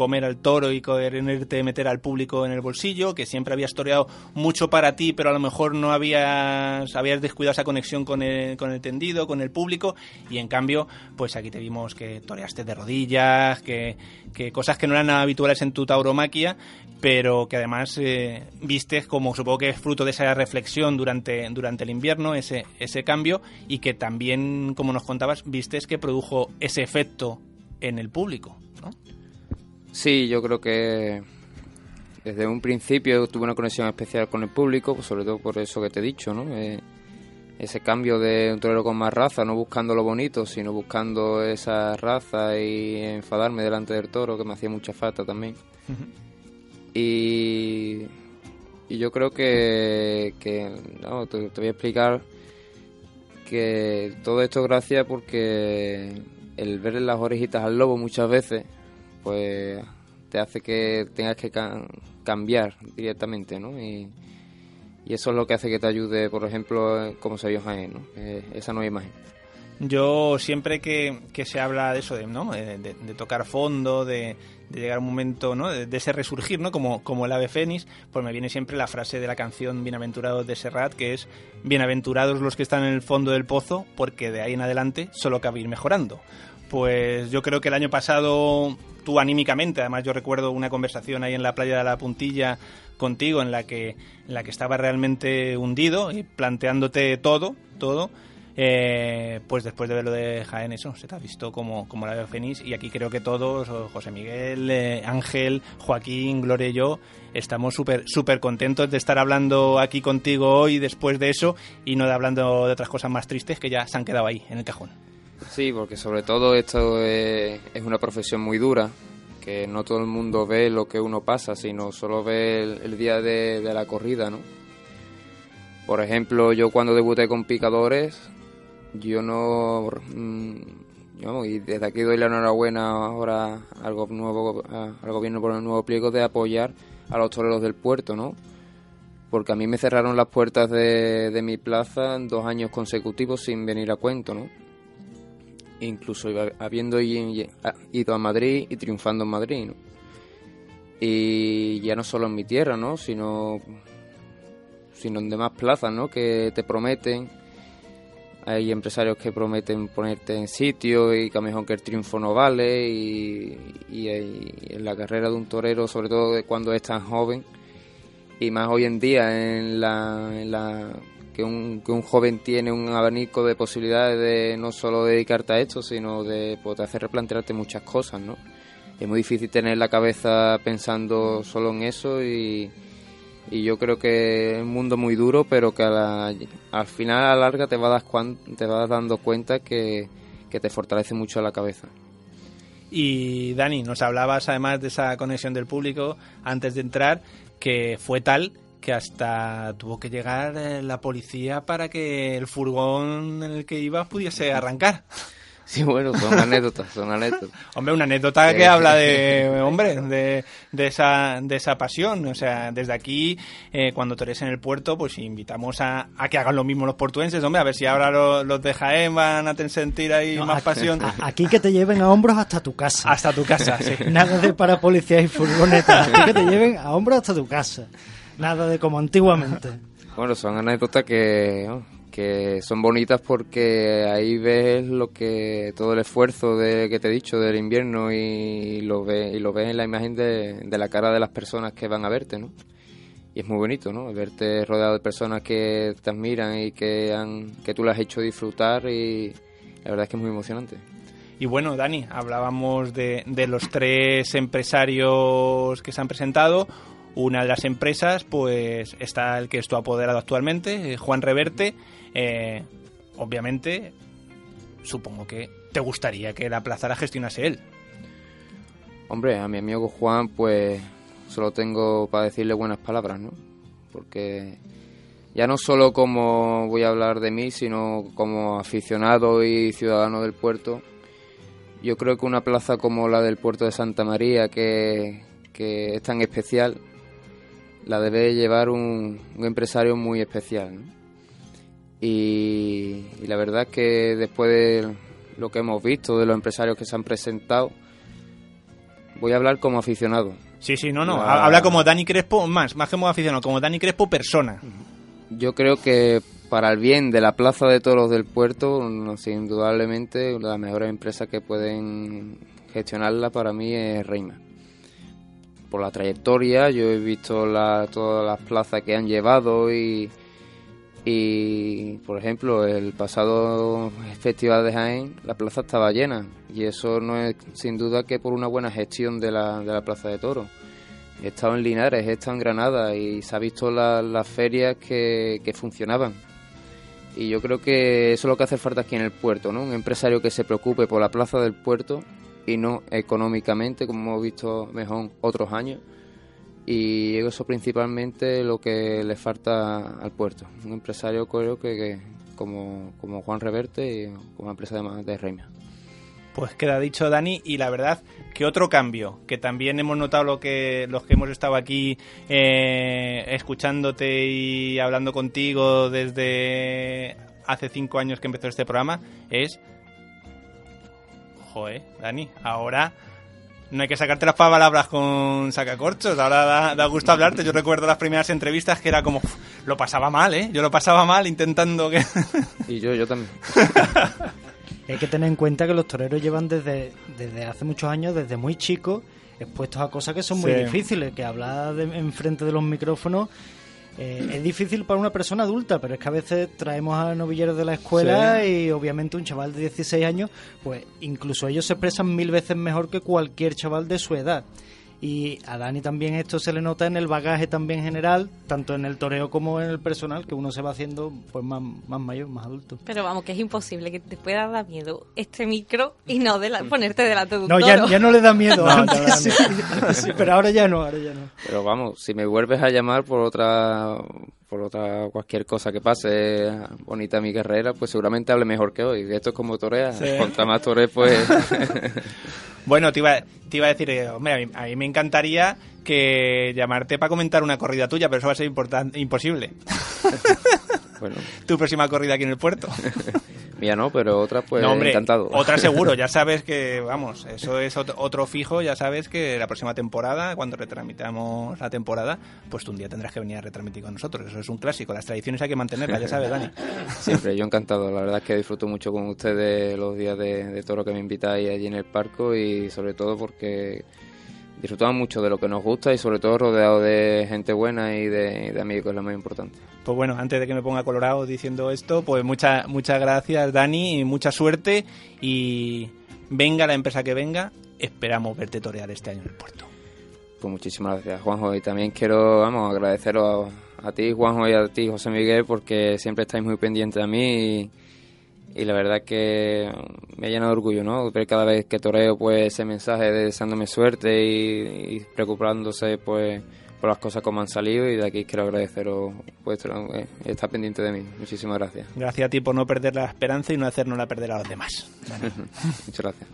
comer al toro y quererte meter al público en el bolsillo, que siempre habías toreado mucho para ti, pero a lo mejor no habías, habías descuidado esa conexión con el, con el tendido, con el público, y en cambio, pues aquí te vimos que toreaste de rodillas, que, que cosas que no eran habituales en tu tauromaquia, pero que además eh, viste como supongo que es fruto de esa reflexión durante, durante el invierno, ese, ese cambio, y que también, como nos contabas, vistes que produjo ese efecto en el público, ¿no? Sí, yo creo que desde un principio tuve una conexión especial con el público, pues sobre todo por eso que te he dicho, ¿no? Eh, ese cambio de un torero con más raza, no buscando lo bonito, sino buscando esa raza y enfadarme delante del toro, que me hacía mucha falta también. Y, y yo creo que, que no, te, te voy a explicar que todo esto gracias porque el ver las orejitas al lobo muchas veces pues te hace que tengas que ca- cambiar directamente, ¿no? Y, eso es lo que hace que te ayude, por ejemplo, eh, como se vio Jaén, ¿no? Eh, esa nueva imagen. Yo siempre que, se habla de eso, de, ¿no? de, de- tocar fondo, de, llegar a un momento, ¿no? de, de ese resurgir, ¿no? como, como el ave fénix, pues me viene siempre la frase de la canción Bienaventurados de Serrat, que es Bienaventurados los que están en el fondo del pozo, porque de ahí en adelante solo cabe ir mejorando. Pues yo creo que el año pasado tú anímicamente, además yo recuerdo una conversación ahí en la playa de la Puntilla contigo en la que en la que estaba realmente hundido y planteándote todo, todo. Eh, pues después de ver lo de Jaén, eso, se te ha visto como, como la de Fénix. Y aquí creo que todos, José Miguel, eh, Ángel, Joaquín, Gloria y yo, estamos súper súper contentos de estar hablando aquí contigo hoy después de eso y no de hablando de otras cosas más tristes que ya se han quedado ahí, en el cajón. Sí, porque sobre todo esto es, es una profesión muy dura, que no todo el mundo ve lo que uno pasa, sino solo ve el, día de, la corrida, ¿no? Por ejemplo, yo cuando debuté con picadores, yo no... mm, y desde aquí doy la enhorabuena ahora al, nuevo, al gobierno por el nuevo pliego de apoyar a los toreros del puerto, ¿no? Porque a mí me cerraron las puertas de, mi plaza dos años consecutivos sin venir a cuento, ¿no? Incluso habiendo ido a Madrid y triunfando en Madrid. Y ya no solo en mi tierra, ¿no? Sino, sino en demás plazas, ¿no? Que te prometen. Hay empresarios que prometen ponerte en sitio y que a mejor que el triunfo no vale y, y- en la carrera de un torero, sobre todo cuando es tan joven y más hoy en día en la que un, que un joven tiene un abanico de posibilidades de no solo dedicarte a esto, sino de pues, te hacer replantearte muchas cosas, ¿no? es muy difícil tener la cabeza pensando solo en eso y, y yo creo que es un mundo muy duro, pero que a la- al final a la larga te vas, te vas dando cuenta que, que te fortalece mucho la cabeza. Y Dani, nos hablabas además de esa conexión del público antes de entrar, que fue tal que hasta tuvo que llegar eh, la policía para que el furgón en el que ibas pudiese arrancar. [laughs] Sí, bueno, son anécdotas, son anécdotas. [laughs] Hombre, una anécdota que habla de, [laughs] hombre, de, de esa, de esa pasión. O sea, desde aquí, eh, cuando torees en el puerto, pues invitamos a, a que hagan lo mismo los portuenses, hombre, a ver si ahora los, los de Jaén van a sentir ahí No, más aquí- pasión. a- Aquí que te lleven a hombros hasta tu casa. Hasta tu casa, sí. Nada de para policías y furgonetas. Aquí que te lleven a hombros hasta tu casa. Nada de como antiguamente. [laughs] Bueno, son anécdotas que, que son bonitas porque ahí ves lo que todo el esfuerzo de, que te he dicho del invierno y lo ves, y lo ves en la imagen de, de la cara de las personas que van a verte, ¿no? Y es muy bonito, ¿no? Verte rodeado de personas que te admiran y que, han, que tú las has hecho disfrutar y la verdad es que es muy emocionante. Y bueno, Dani, hablábamos de, de los tres empresarios que se han presentado. Una de las empresas, pues está el que es apoderado actualmente, eh, Juan Reverte. Eh, obviamente, supongo que te gustaría que la plaza la gestionase él. Hombre, a mi amigo Juan, pues solo tengo para decirle buenas palabras, ¿no? Porque ya no solo como voy a hablar de mí, sino como aficionado y ciudadano del puerto, yo creo que una plaza como la del puerto de Santa María, que, que es tan especial, la debe llevar un, un empresario muy especial, ¿no? Y, y la verdad es que después de lo que hemos visto, de los empresarios que se han presentado, voy a hablar como aficionado. Sí, sí, no, no. La- Habla como Dani Crespo, más, más que como aficionado, como Dani Crespo persona. Yo creo que para el bien de la Plaza de Toros del Puerto, no, indudablemente la mejor empresa que pueden gestionarla para mí es Reima. Por la trayectoria, yo he visto la- todas las plazas que han llevado y, por ejemplo, el pasado Festival de Jaén, la plaza estaba llena y eso no es sin duda que por una buena gestión de la, de la Plaza de Toros. He estado en Linares, he estado en Granada y se ha visto la- las ferias que, que funcionaban. Y yo creo que eso es lo que hace falta aquí en el puerto, ¿no? Un empresario que se preocupe por la plaza del puerto y no económicamente, como hemos visto mejor otros años. Y eso principalmente lo que le falta al puerto. Un empresario creo que, que como, como Juan Reverte y como empresa de, de Reina. Pues queda dicho Dani y la verdad que otro cambio que también hemos notado lo que los que hemos estado aquí eh, escuchándote y hablando contigo desde hace cinco años que empezó este programa es joder Dani ahora no hay que sacarte las palabras con sacacorchos ahora da, da gusto hablarte yo recuerdo las primeras entrevistas que era como "Uf, lo pasaba mal eh yo lo pasaba mal intentando que Y yo, yo también. [laughs] Hay que tener en cuenta que los toreros llevan desde, desde hace muchos años, desde muy chicos, expuestos a cosas que son muy Sí. difíciles, que hablar de- enfrente de los micrófonos eh, es difícil para una persona adulta, pero es que a veces traemos a novilleros de la escuela y obviamente un chaval de 16 años, pues incluso ellos se expresan mil veces mejor que cualquier chaval de su edad. Y a Dani también esto se le nota en el bagaje también general, tanto en el toreo como en el personal, que uno se va haciendo pues más, más mayor, más adulto. Pero vamos, que es imposible que te pueda dar miedo este micro y no de la- [laughs] ponerte delante de un No, ya, toro. ya no le da miedo. [laughs] No, antes [laughs] sí, sí, pero ahora ya no, ahora ya no. Pero vamos, si me vuelves a llamar por otra por otra cualquier cosa que pase bonita mi carrera, pues seguramente hable mejor que hoy. Esto es como torea. Sí. Contra más toré, pues... [laughs] Bueno, te iba, te iba a decir, eh, hombre, a mí, a mí me encantaría que llamarte para comentar una corrida tuya, pero eso va a ser imposible. [laughs] bueno, [laughs] Tu próxima corrida aquí en el puerto. Mía no, pero otra pues no, hombre, encantado. otra seguro, ya [laughs] sabes que, vamos, eso es ot- otro fijo, ya sabes que la próxima temporada, cuando retransmitamos la temporada, pues tú un día tendrás que venir a retransmitir con nosotros. Eso es un clásico, las tradiciones hay que mantenerlas, ya sabes, Dani. [laughs] Siempre, yo encantado. La verdad es que disfruto mucho con ustedes los días de, de toro que me invitáis allí en el parco y sobre todo porque disfrutamos mucho de lo que nos gusta y sobre todo rodeado de gente buena y de, de amigos, es lo más importante. Pues bueno, antes de que me ponga colorado diciendo esto, pues muchas muchas gracias Dani, y mucha suerte y venga la empresa que venga, esperamos verte torear este año en el puerto. Pues muchísimas gracias, Juanjo. Y también quiero, vamos, agradeceros a, a ti, Juanjo, y a ti, José Miguel, porque siempre estáis muy pendientes de mí y, la verdad que me llena de orgullo, ¿no? Ver cada vez que toreo, pues, ese mensaje de deseándome suerte y preocupándose, pues, por las cosas como han salido y de aquí quiero agradeceros vuestro, eh, estar pendiente de mí. Muchísimas gracias. Gracias a ti por no perder la esperanza y no hacernosla perder a los demás. [laughs] Muchas gracias.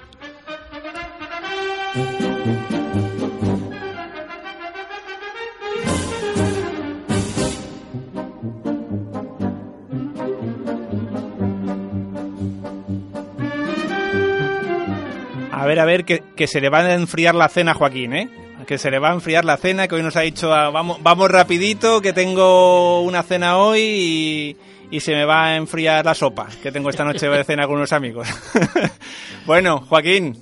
A ver, a ver, que, que se le va a enfriar la cena a Joaquín, ¿eh? Que se le va a enfriar la cena, que hoy nos ha dicho, ah, vamos, vamos rapidito, que tengo una cena hoy y, se me va a enfriar la sopa, que tengo esta noche de cena con unos amigos. [laughs] bueno, Joaquín,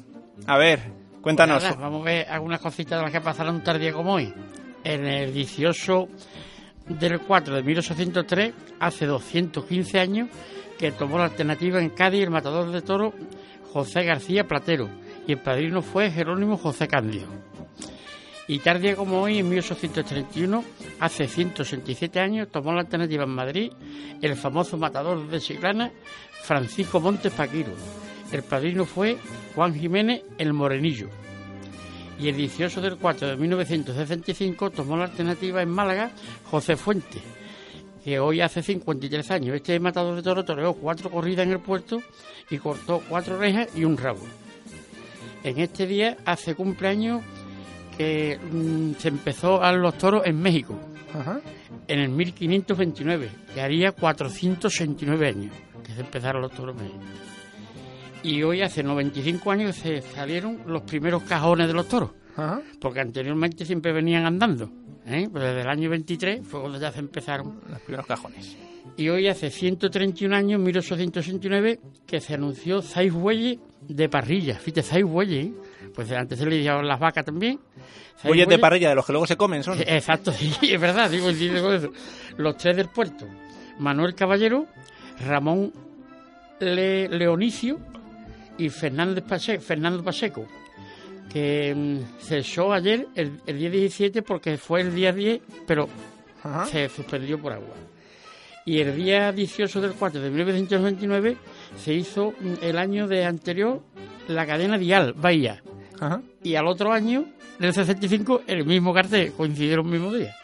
a ver, cuéntanos. Vamos a ver algunas cositas de las que pasaron un tardía como hoy. En el 18 del 4 de 1803, hace 215 años, que tomó la alternativa en Cádiz el matador de toro José García Platero y el padrino fue Jerónimo José Cándido. Y tardía como hoy, en 1831, hace 167 años, tomó la alternativa en Madrid el famoso matador de Chiclana, Francisco Montes Paquiro. El padrino fue Juan Jiménez el Morenillo. Y el 18 del 4 de 1965 tomó la alternativa en Málaga José Fuente, que hoy hace 53 años. Este matador de toro toreó cuatro corridas en el puerto y cortó cuatro rejas y un rabo. En este día hace cumpleaños que mm, se empezó a los toros en México, en el 1529, que haría 469 años que se empezaron los toros en México. Y hoy hace 95 años se salieron los primeros cajones de los toros, porque anteriormente siempre venían andando. ¿eh? Pero desde el año 23 fue cuando ya se empezaron Los primeros cajones. y hoy hace 131 años, 1869, que se anunció seis bueyes de parrilla. Fíjate, seis bueyes. ¿eh? Pues antes se le dijeron las vacas también. Bueyes de parrilla, de los que luego se comen, son. Exacto, [laughs] sí, es verdad, digo, digo eso. Los tres del puerto. Manuel Caballero, Ramón Le- Leonicio y Fernando Pacheco, Fernando Pacheco que mm, cesó ayer, el, el día 17, porque fue el día 10, pero Ajá. se suspendió por agua. Y el día 18 del 4 de 1929 se hizo mm, el año de anterior la cadena Dial, Bahía. Ajá. Y al otro año, del 65, el mismo cartel, coincidieron el mismo día.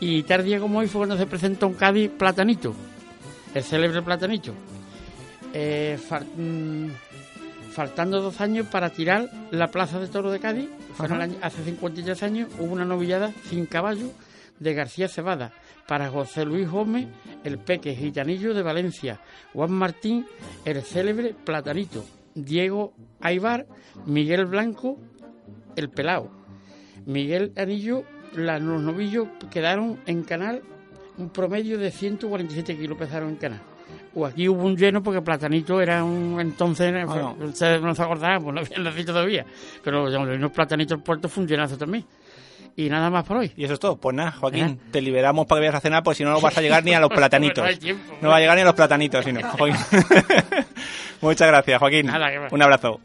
Y tal día como hoy fue cuando se presentó en Cádiz Platanito, el célebre Platanito. Eh, fal- mm, faltando dos años para tirar la plaza de toro de Cádiz, año- hace 53 años, hubo una novillada sin caballo de García Cebada para José Luis Gómez, el Peque Gitanillo de Valencia, Juan Martín, el célebre Platanito, Diego Aibar, Miguel Blanco, el Pelao, Miguel Anillo, la- los novillos quedaron en canal un promedio de 147 kilos pesaron en canal. O aquí hubo un lleno porque Platanito era un entonces, Bueno. ustedes no se acordaban, pues no habían [laughs] nacido todavía. Pero cuando vino Platanito al puerto fue un llenazo también. Y nada más por hoy. Y eso es todo. Pues nada, Joaquín, ¿Eh? te liberamos para que vayas a cenar, pues si no, no vas a llegar ni a los platanitos. [laughs] No hay tiempo. No va a llegar ni a los platanitos, si no. Joaquín. [laughs] [laughs] Muchas gracias, Joaquín. Nada, que. Un abrazo.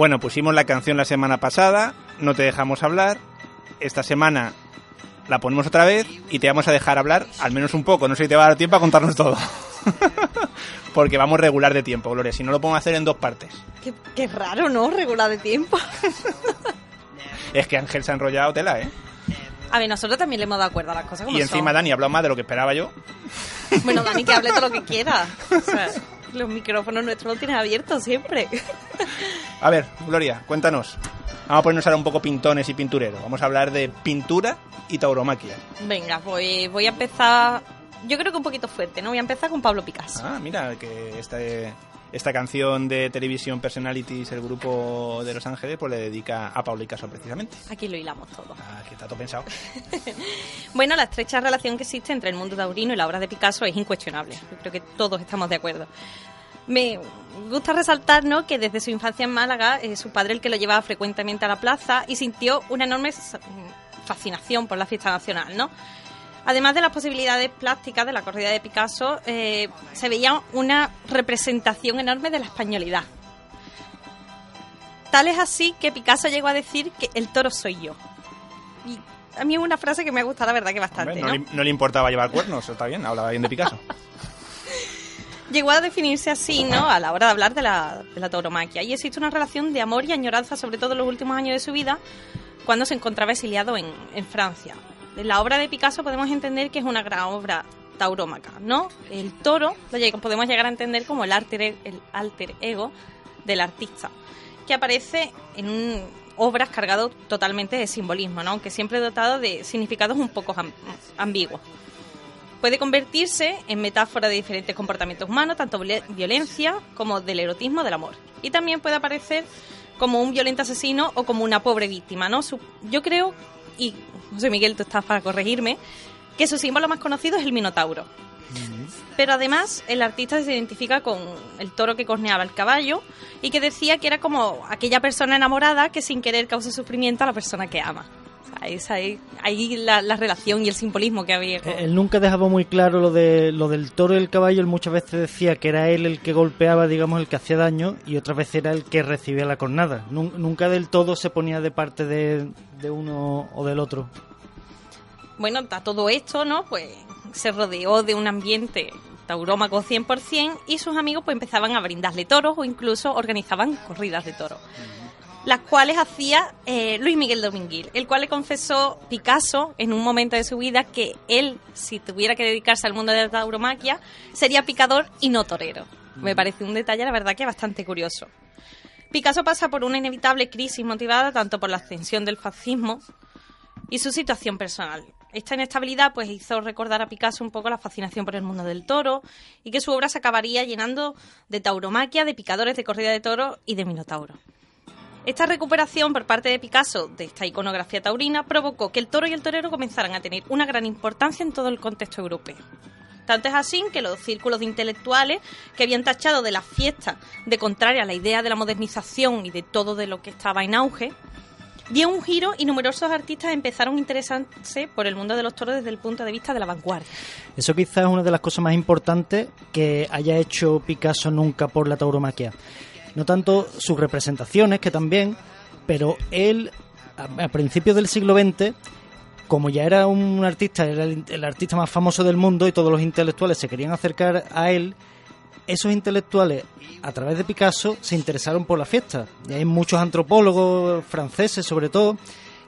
Bueno, pusimos la canción la semana pasada, no te dejamos hablar. Esta semana la ponemos otra vez y te vamos a dejar hablar al menos un poco. No sé si te va a dar tiempo a contarnos todo. [laughs] Porque vamos regular de tiempo, Gloria. Si no lo podemos hacer en dos partes. Qué, qué raro, ¿no? Regular de tiempo. [laughs] Es que Ángel se ha enrollado tela, ¿eh? A ver, nosotros también le hemos dado cuerda a las cosas como Y encima son. Dani ha hablado más de lo que esperaba yo. Bueno, Dani, que hable todo lo que quiera. O sea, los micrófonos nuestros los tienes abiertos siempre. A ver, Gloria, cuéntanos. Vamos a ponernos ahora un poco pintones y pintureros. Vamos a hablar de pintura y tauromaquia. Venga, pues voy a empezar. Yo creo que un poquito fuerte, ¿no? Voy a empezar con Pablo Picasso. Ah, mira, que esta, esta canción de televisión Personalities, el grupo de Los Ángeles, pues le dedica a Pablo Picasso precisamente. Aquí lo hilamos todo. Ah, que está todo pensado. [laughs] Bueno, la estrecha relación que existe entre el mundo taurino y la obra de Picasso es incuestionable. Yo creo que todos estamos de acuerdo. Me gusta resaltar ¿no? que desde su infancia en Málaga, eh, su padre el que lo llevaba frecuentemente a la plaza y sintió una enorme sa- fascinación por la fiesta nacional. ¿no? Además de las posibilidades plásticas de la corrida de Picasso, eh, se veía una representación enorme de la españolidad. Tal es así que Picasso llegó a decir que el toro soy yo. Y a mí es una frase que me ha gustado, la verdad, que bastante. Hombre, no, ¿no? Le, no le importaba llevar cuernos, está bien, hablaba bien de Picasso. [laughs] Llegó a definirse así, ¿no? A la hora de hablar de la, de la tauromaquia. Y existe una relación de amor y añoranza, sobre todo en los últimos años de su vida, cuando se encontraba exiliado en, en Francia. La obra de Picasso podemos entender que es una gran obra taurómaca, ¿no? El toro lo podemos llegar a entender como el alter, e- el alter ego del artista, que aparece en un- obras cargado totalmente de simbolismo, ¿no? Aunque siempre dotado de significados un poco am- ambiguos puede convertirse en metáfora de diferentes comportamientos humanos, tanto violen- violencia como del erotismo del amor. Y también puede aparecer como un violento asesino o como una pobre víctima, ¿no? Yo creo, y José Miguel, tú estás para corregirme, que su símbolo más conocido es el Minotauro. Pero además el artista se identifica con el toro que corneaba el caballo y que decía que era como aquella persona enamorada que sin querer causa sufrimiento a la persona que ama. Esa es ahí la, la relación y el simbolismo que había. con- Él nunca dejaba muy claro lo de lo del toro y el caballo. Él muchas veces decía que era él el que golpeaba, digamos, el que hacía daño, y otras veces era el que recibía la cornada. Nun- Nunca del todo se ponía de parte de, de uno o del otro. bueno, a todo esto, ¿no? Pues se rodeó de un ambiente taurómaco 100% y sus amigos pues empezaban a brindarle toros o incluso organizaban corridas de toros. Las cuales hacía eh, Luis Miguel Dominguil, el cual le confesó Picasso en un momento de su vida que él, si tuviera que dedicarse al mundo de la tauromaquia, sería picador y no torero. Me parece un detalle, la verdad, que bastante curioso. Picasso pasa por una inevitable crisis motivada tanto por la ascensión del fascismo y su situación personal. Esta inestabilidad pues hizo recordar a Picasso un poco la fascinación por el mundo del toro y que su obra se acabaría llenando de tauromaquia, de picadores de corrida de toro y de minotauro. Esta recuperación por parte de Picasso de esta iconografía taurina provocó que el toro y el torero comenzaran a tener una gran importancia en todo el contexto europeo. Tanto es así que los círculos de intelectuales que habían tachado de la fiesta de contraria a la idea de la modernización y de todo de lo que estaba en auge, dio un giro y numerosos artistas empezaron a interesarse por el mundo de los toros desde el punto de vista de la vanguardia. Eso quizás es una de las cosas más importantes que haya hecho Picasso nunca por la tauromaquia. No tanto sus representaciones, que también, pero él, a, principios del siglo XX, como ya era un artista, era el, el artista más famoso del mundo y todos los intelectuales se querían acercar a él, esos intelectuales, a través de Picasso, se interesaron por la fiesta. Y hay muchos antropólogos franceses, sobre todo,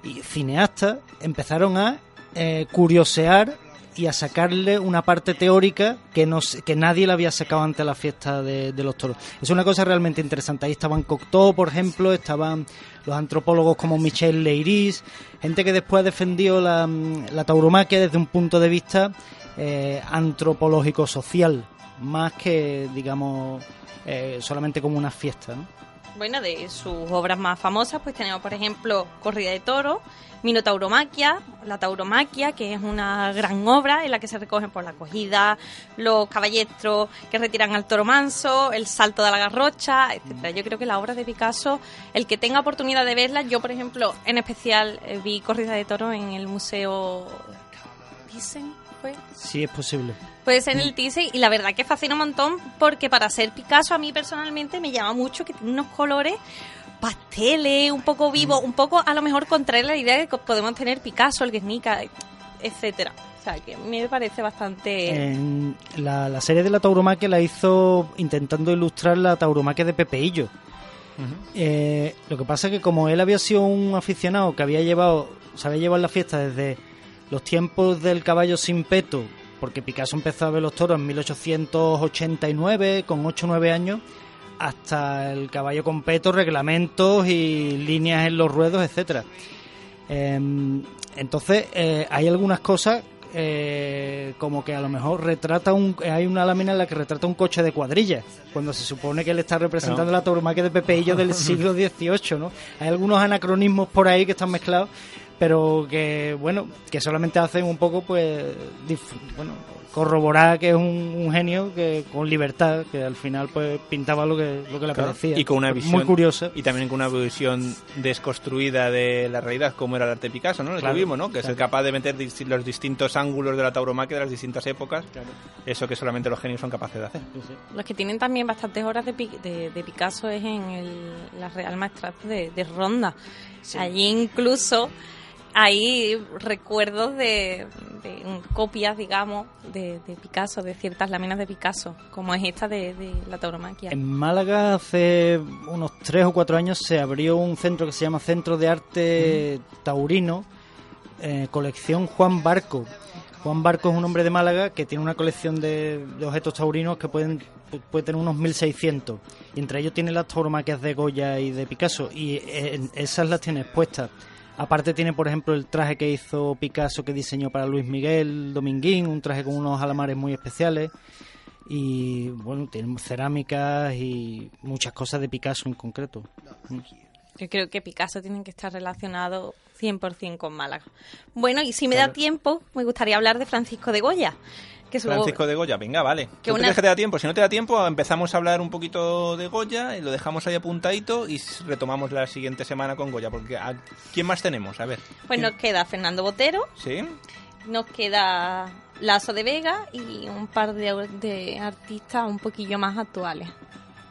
y cineastas, empezaron a eh, curiosear y a sacarle una parte teórica que, no, que nadie le había sacado ante la fiesta de, de los toros. Es una cosa realmente interesante. Ahí estaban Cocteau, por ejemplo, estaban los antropólogos como Michel Leiris, gente que después ha defendido la, la tauromaquia desde un punto de vista eh, antropológico-social, más que, digamos, eh, solamente como una fiesta. Bueno, de sus obras más famosas, pues tenemos, por ejemplo, Corrida de Toro, Minotauromaquia, la Tauromaquia, que es una gran obra en la que se recogen por la acogida, los caballeros que retiran al toro manso, el salto de la garrocha, etcétera. Yo creo que la obra de Picasso, el que tenga oportunidad de verla, yo, por ejemplo, en especial eh, vi Corrida de Toro en el Museo Thyssen, ¿fue? Sí, es posible. Pues en el Thyssen y la verdad que fascina un montón porque para ser Picasso a mí personalmente me llama mucho que tiene unos colores pasteles, un poco vivos, un poco a lo mejor contrario a la idea que podemos tener Picasso, el Guernica, etcétera. O sea, que me parece bastante... En la, la serie de la tauromaquia la hizo intentando ilustrar la tauromaquia de Pepeillo. Eh, lo que pasa es que como él había sido un aficionado que había llevado, se había llevado la fiesta desde los tiempos del caballo sin peto, porque Picasso empezó a ver los toros en 1889 con 8 o 9 años, hasta el caballo con peto, reglamentos y líneas en los ruedos, etcétera. Em, entonces, eh, hay algunas cosas eh, como que a lo mejor retrata un hay una lámina en la que retrata un coche de cuadrillas cuando se supone que él está representando la tauromaquia de Pepeillo del [laughs] siglo XVIII ¿no? hay algunos anacronismos por ahí que están mezclados pero que bueno que solamente hacen un poco pues bueno corroborar que es un, un genio que con libertad que al final pues pintaba lo que lo que le Claro, parecía. Y con una visión muy curiosa y también con una visión desconstruida de la realidad como era el arte de Picasso no el Claro, no que es el capaz de meter los distintos ángulos de la tauromaquia de las distintas épocas eso que solamente los genios son capaces de hacer. Los que tienen también bastantes horas de, Pi- de- de Picasso es en el- la Real Maestranza de, de Ronda. Allí incluso hay recuerdos de, de, mm, copias, digamos, de, de Picasso, de ciertas láminas de Picasso, como es esta de, de la tauromaquia. En Málaga hace unos tres o cuatro años se abrió un centro que se llama Centro de Arte Taurino, eh, colección Juan Barco. Juan Barco es un hombre de Málaga que tiene una colección de, de objetos taurinos que pueden pu- puede tener unos 1600 y entre ellos tiene las tauromaquias de Goya y de Picasso y eh, en- esas las tiene expuestas. Aparte tiene, por ejemplo, el traje que hizo Picasso que diseñó para Luis Miguel Dominguín, un traje con unos alamares muy especiales y bueno, tiene cerámicas y muchas cosas de Picasso en concreto. Yo creo que Picasso tiene que estar relacionado 100% con Málaga. Bueno, y si me da tiempo, me gustaría hablar de Francisco de Goya. Que Francisco de Goya, venga, vale. Que ¿Tú una- crees que te da tiempo? Si no te da tiempo, empezamos a hablar un poquito de Goya y lo dejamos ahí apuntadito y retomamos la siguiente semana con Goya. Porque ¿a ¿quién más tenemos? A ver. Pues nos queda Fernando Botero, ¿Sí? nos queda Lazo de Vega y un par de, de artistas un poquillo más actuales,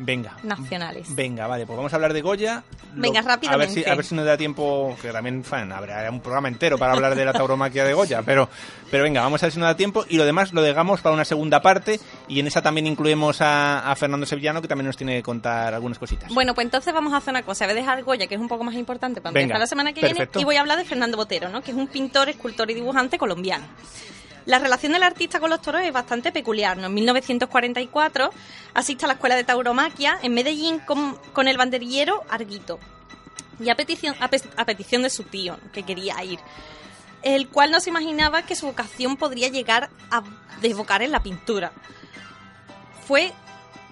Venga. nacionales. Venga, vale, pues vamos a hablar de Goya. Venga, A ver, si, a ver si nos da tiempo, que también fan, habrá un programa entero para hablar de la tauromaquia de Goya, pero, pero venga, vamos a ver si nos da tiempo y lo demás lo dejamos para una segunda parte y en esa también incluimos a, a Fernando Sevillano que también nos tiene que contar algunas cositas. Bueno, pues entonces vamos a hacer una cosa. Voy a dejar Goya, que es un poco más importante para Venga, empezar la semana que perfecto. viene, y voy a hablar de Fernando Botero, ¿no? que es un pintor, escultor y dibujante colombiano. La relación del artista con los toros es bastante peculiar. En 1944 asiste a la escuela de tauromaquia en Medellín con, el banderillero Arguito. Y a petición, a, pe- a petición de su tío, que quería ir. El cual no se imaginaba que su vocación podría llegar a desbocar en la pintura fue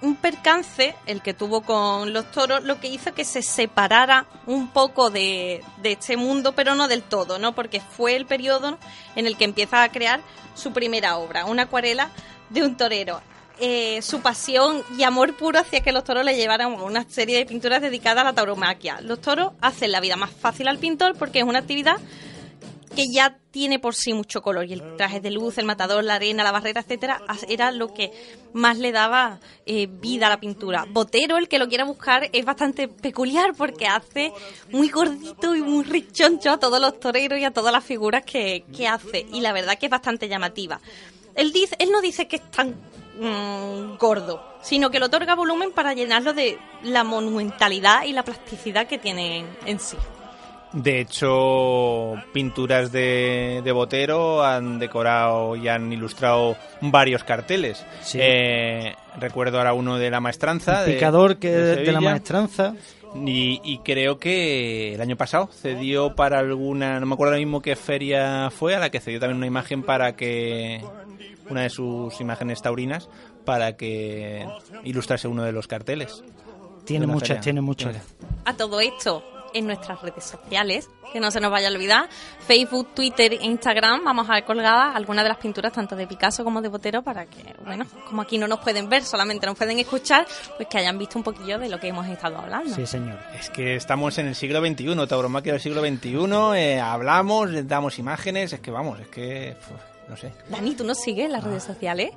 un percance el que tuvo con los toros lo que hizo que se separara un poco de, de este mundo pero no del todo no porque fue el periodo en el que empieza a crear su primera obra una acuarela de un torero. Eh, su pasión y amor puro hacia que los toros le llevaran una serie de pinturas dedicadas a la tauromaquia. Los toros hacen la vida más fácil al pintor porque es una actividad que ya tiene por sí mucho color y el traje de luz, el matador, la arena, la barrera, etcétera, era lo que más le daba eh, vida a la pintura. Botero, el que lo quiera buscar, es bastante peculiar porque hace muy gordito y muy richoncho a todos los toreros y a todas las figuras que, que hace y la verdad que es bastante llamativa. Él, dice, él no dice que es tan mm, gordo, sino que le otorga volumen para llenarlo de la monumentalidad y la plasticidad que tiene en, en sí. De hecho, pinturas de, de Botero han decorado y han ilustrado varios carteles. Sí. Eh, recuerdo ahora uno de la maestranza. de- Picador que de de, la maestranza. Y, y creo que el año pasado cedió para alguna, no me acuerdo ahora mismo qué feria fue, a la que cedió también una imagen para que, una de sus imágenes taurinas, para que ilustrase uno de los carteles. Tiene De muchas, tiene muchas. a todo esto en nuestras redes sociales, que no se nos vaya a olvidar, Facebook, Twitter e Instagram, vamos a ver colgadas algunas de las pinturas tanto de Picasso como de Botero para que, bueno, como aquí no nos pueden ver, solamente nos pueden escuchar, pues que hayan visto un poquillo de lo que hemos estado hablando. Sí, señor. Es que estamos en el siglo XXI, tauromaquia del siglo XXI, eh, hablamos, les damos imágenes, es que vamos, es que, uf, no sé. Dani, ¿tú nos sigues en las redes sociales?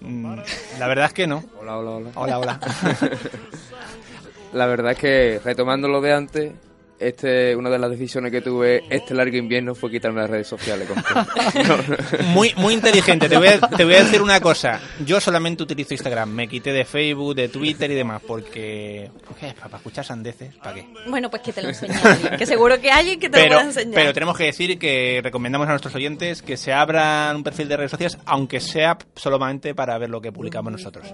Mm, La verdad es que no. Hola, hola, hola. Hola, hola. [laughs] La verdad es que, retomando lo de antes, este, una de las decisiones que tuve este largo invierno fue quitarme las redes sociales. [laughs] Muy, muy inteligente. Te voy, a, te voy a decir una cosa. Yo solamente utilizo Instagram. Me quité de Facebook, de Twitter y demás. Porque. ¿qué? ¿Para escuchar sandeces? ¿Para qué? Bueno, pues que te lo enseñe alguien, que seguro que hay alguien que te lo Pero, pueda enseñar. pero tenemos que decir que recomendamos a nuestros oyentes que se abran un perfil de redes sociales, aunque sea solamente para ver lo que publicamos nosotros.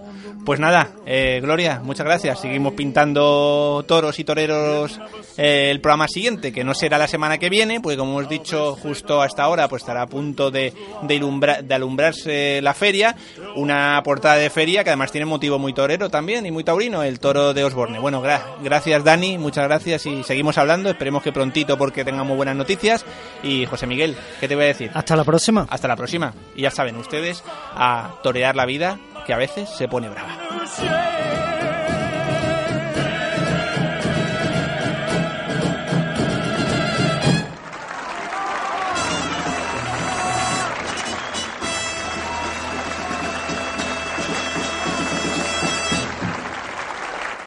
Pues nada, eh, Gloria, muchas gracias. Seguimos pintando toros y toreros eh, el programa siguiente, que no será la semana que viene, porque como hemos dicho justo hasta ahora, pues estará a punto de, de, ilumbra- de alumbrarse la feria. Una portada de feria que además tiene motivo muy torero también y muy taurino, el toro de Osborne. Bueno, gra- gracias Dani, muchas gracias y seguimos hablando. Esperemos que prontito porque tengamos buenas noticias. Y José Miguel, ¿qué te voy a decir? Hasta la próxima. Hasta la próxima. Y ya saben ustedes, a torear la vida, que a veces se pone brava.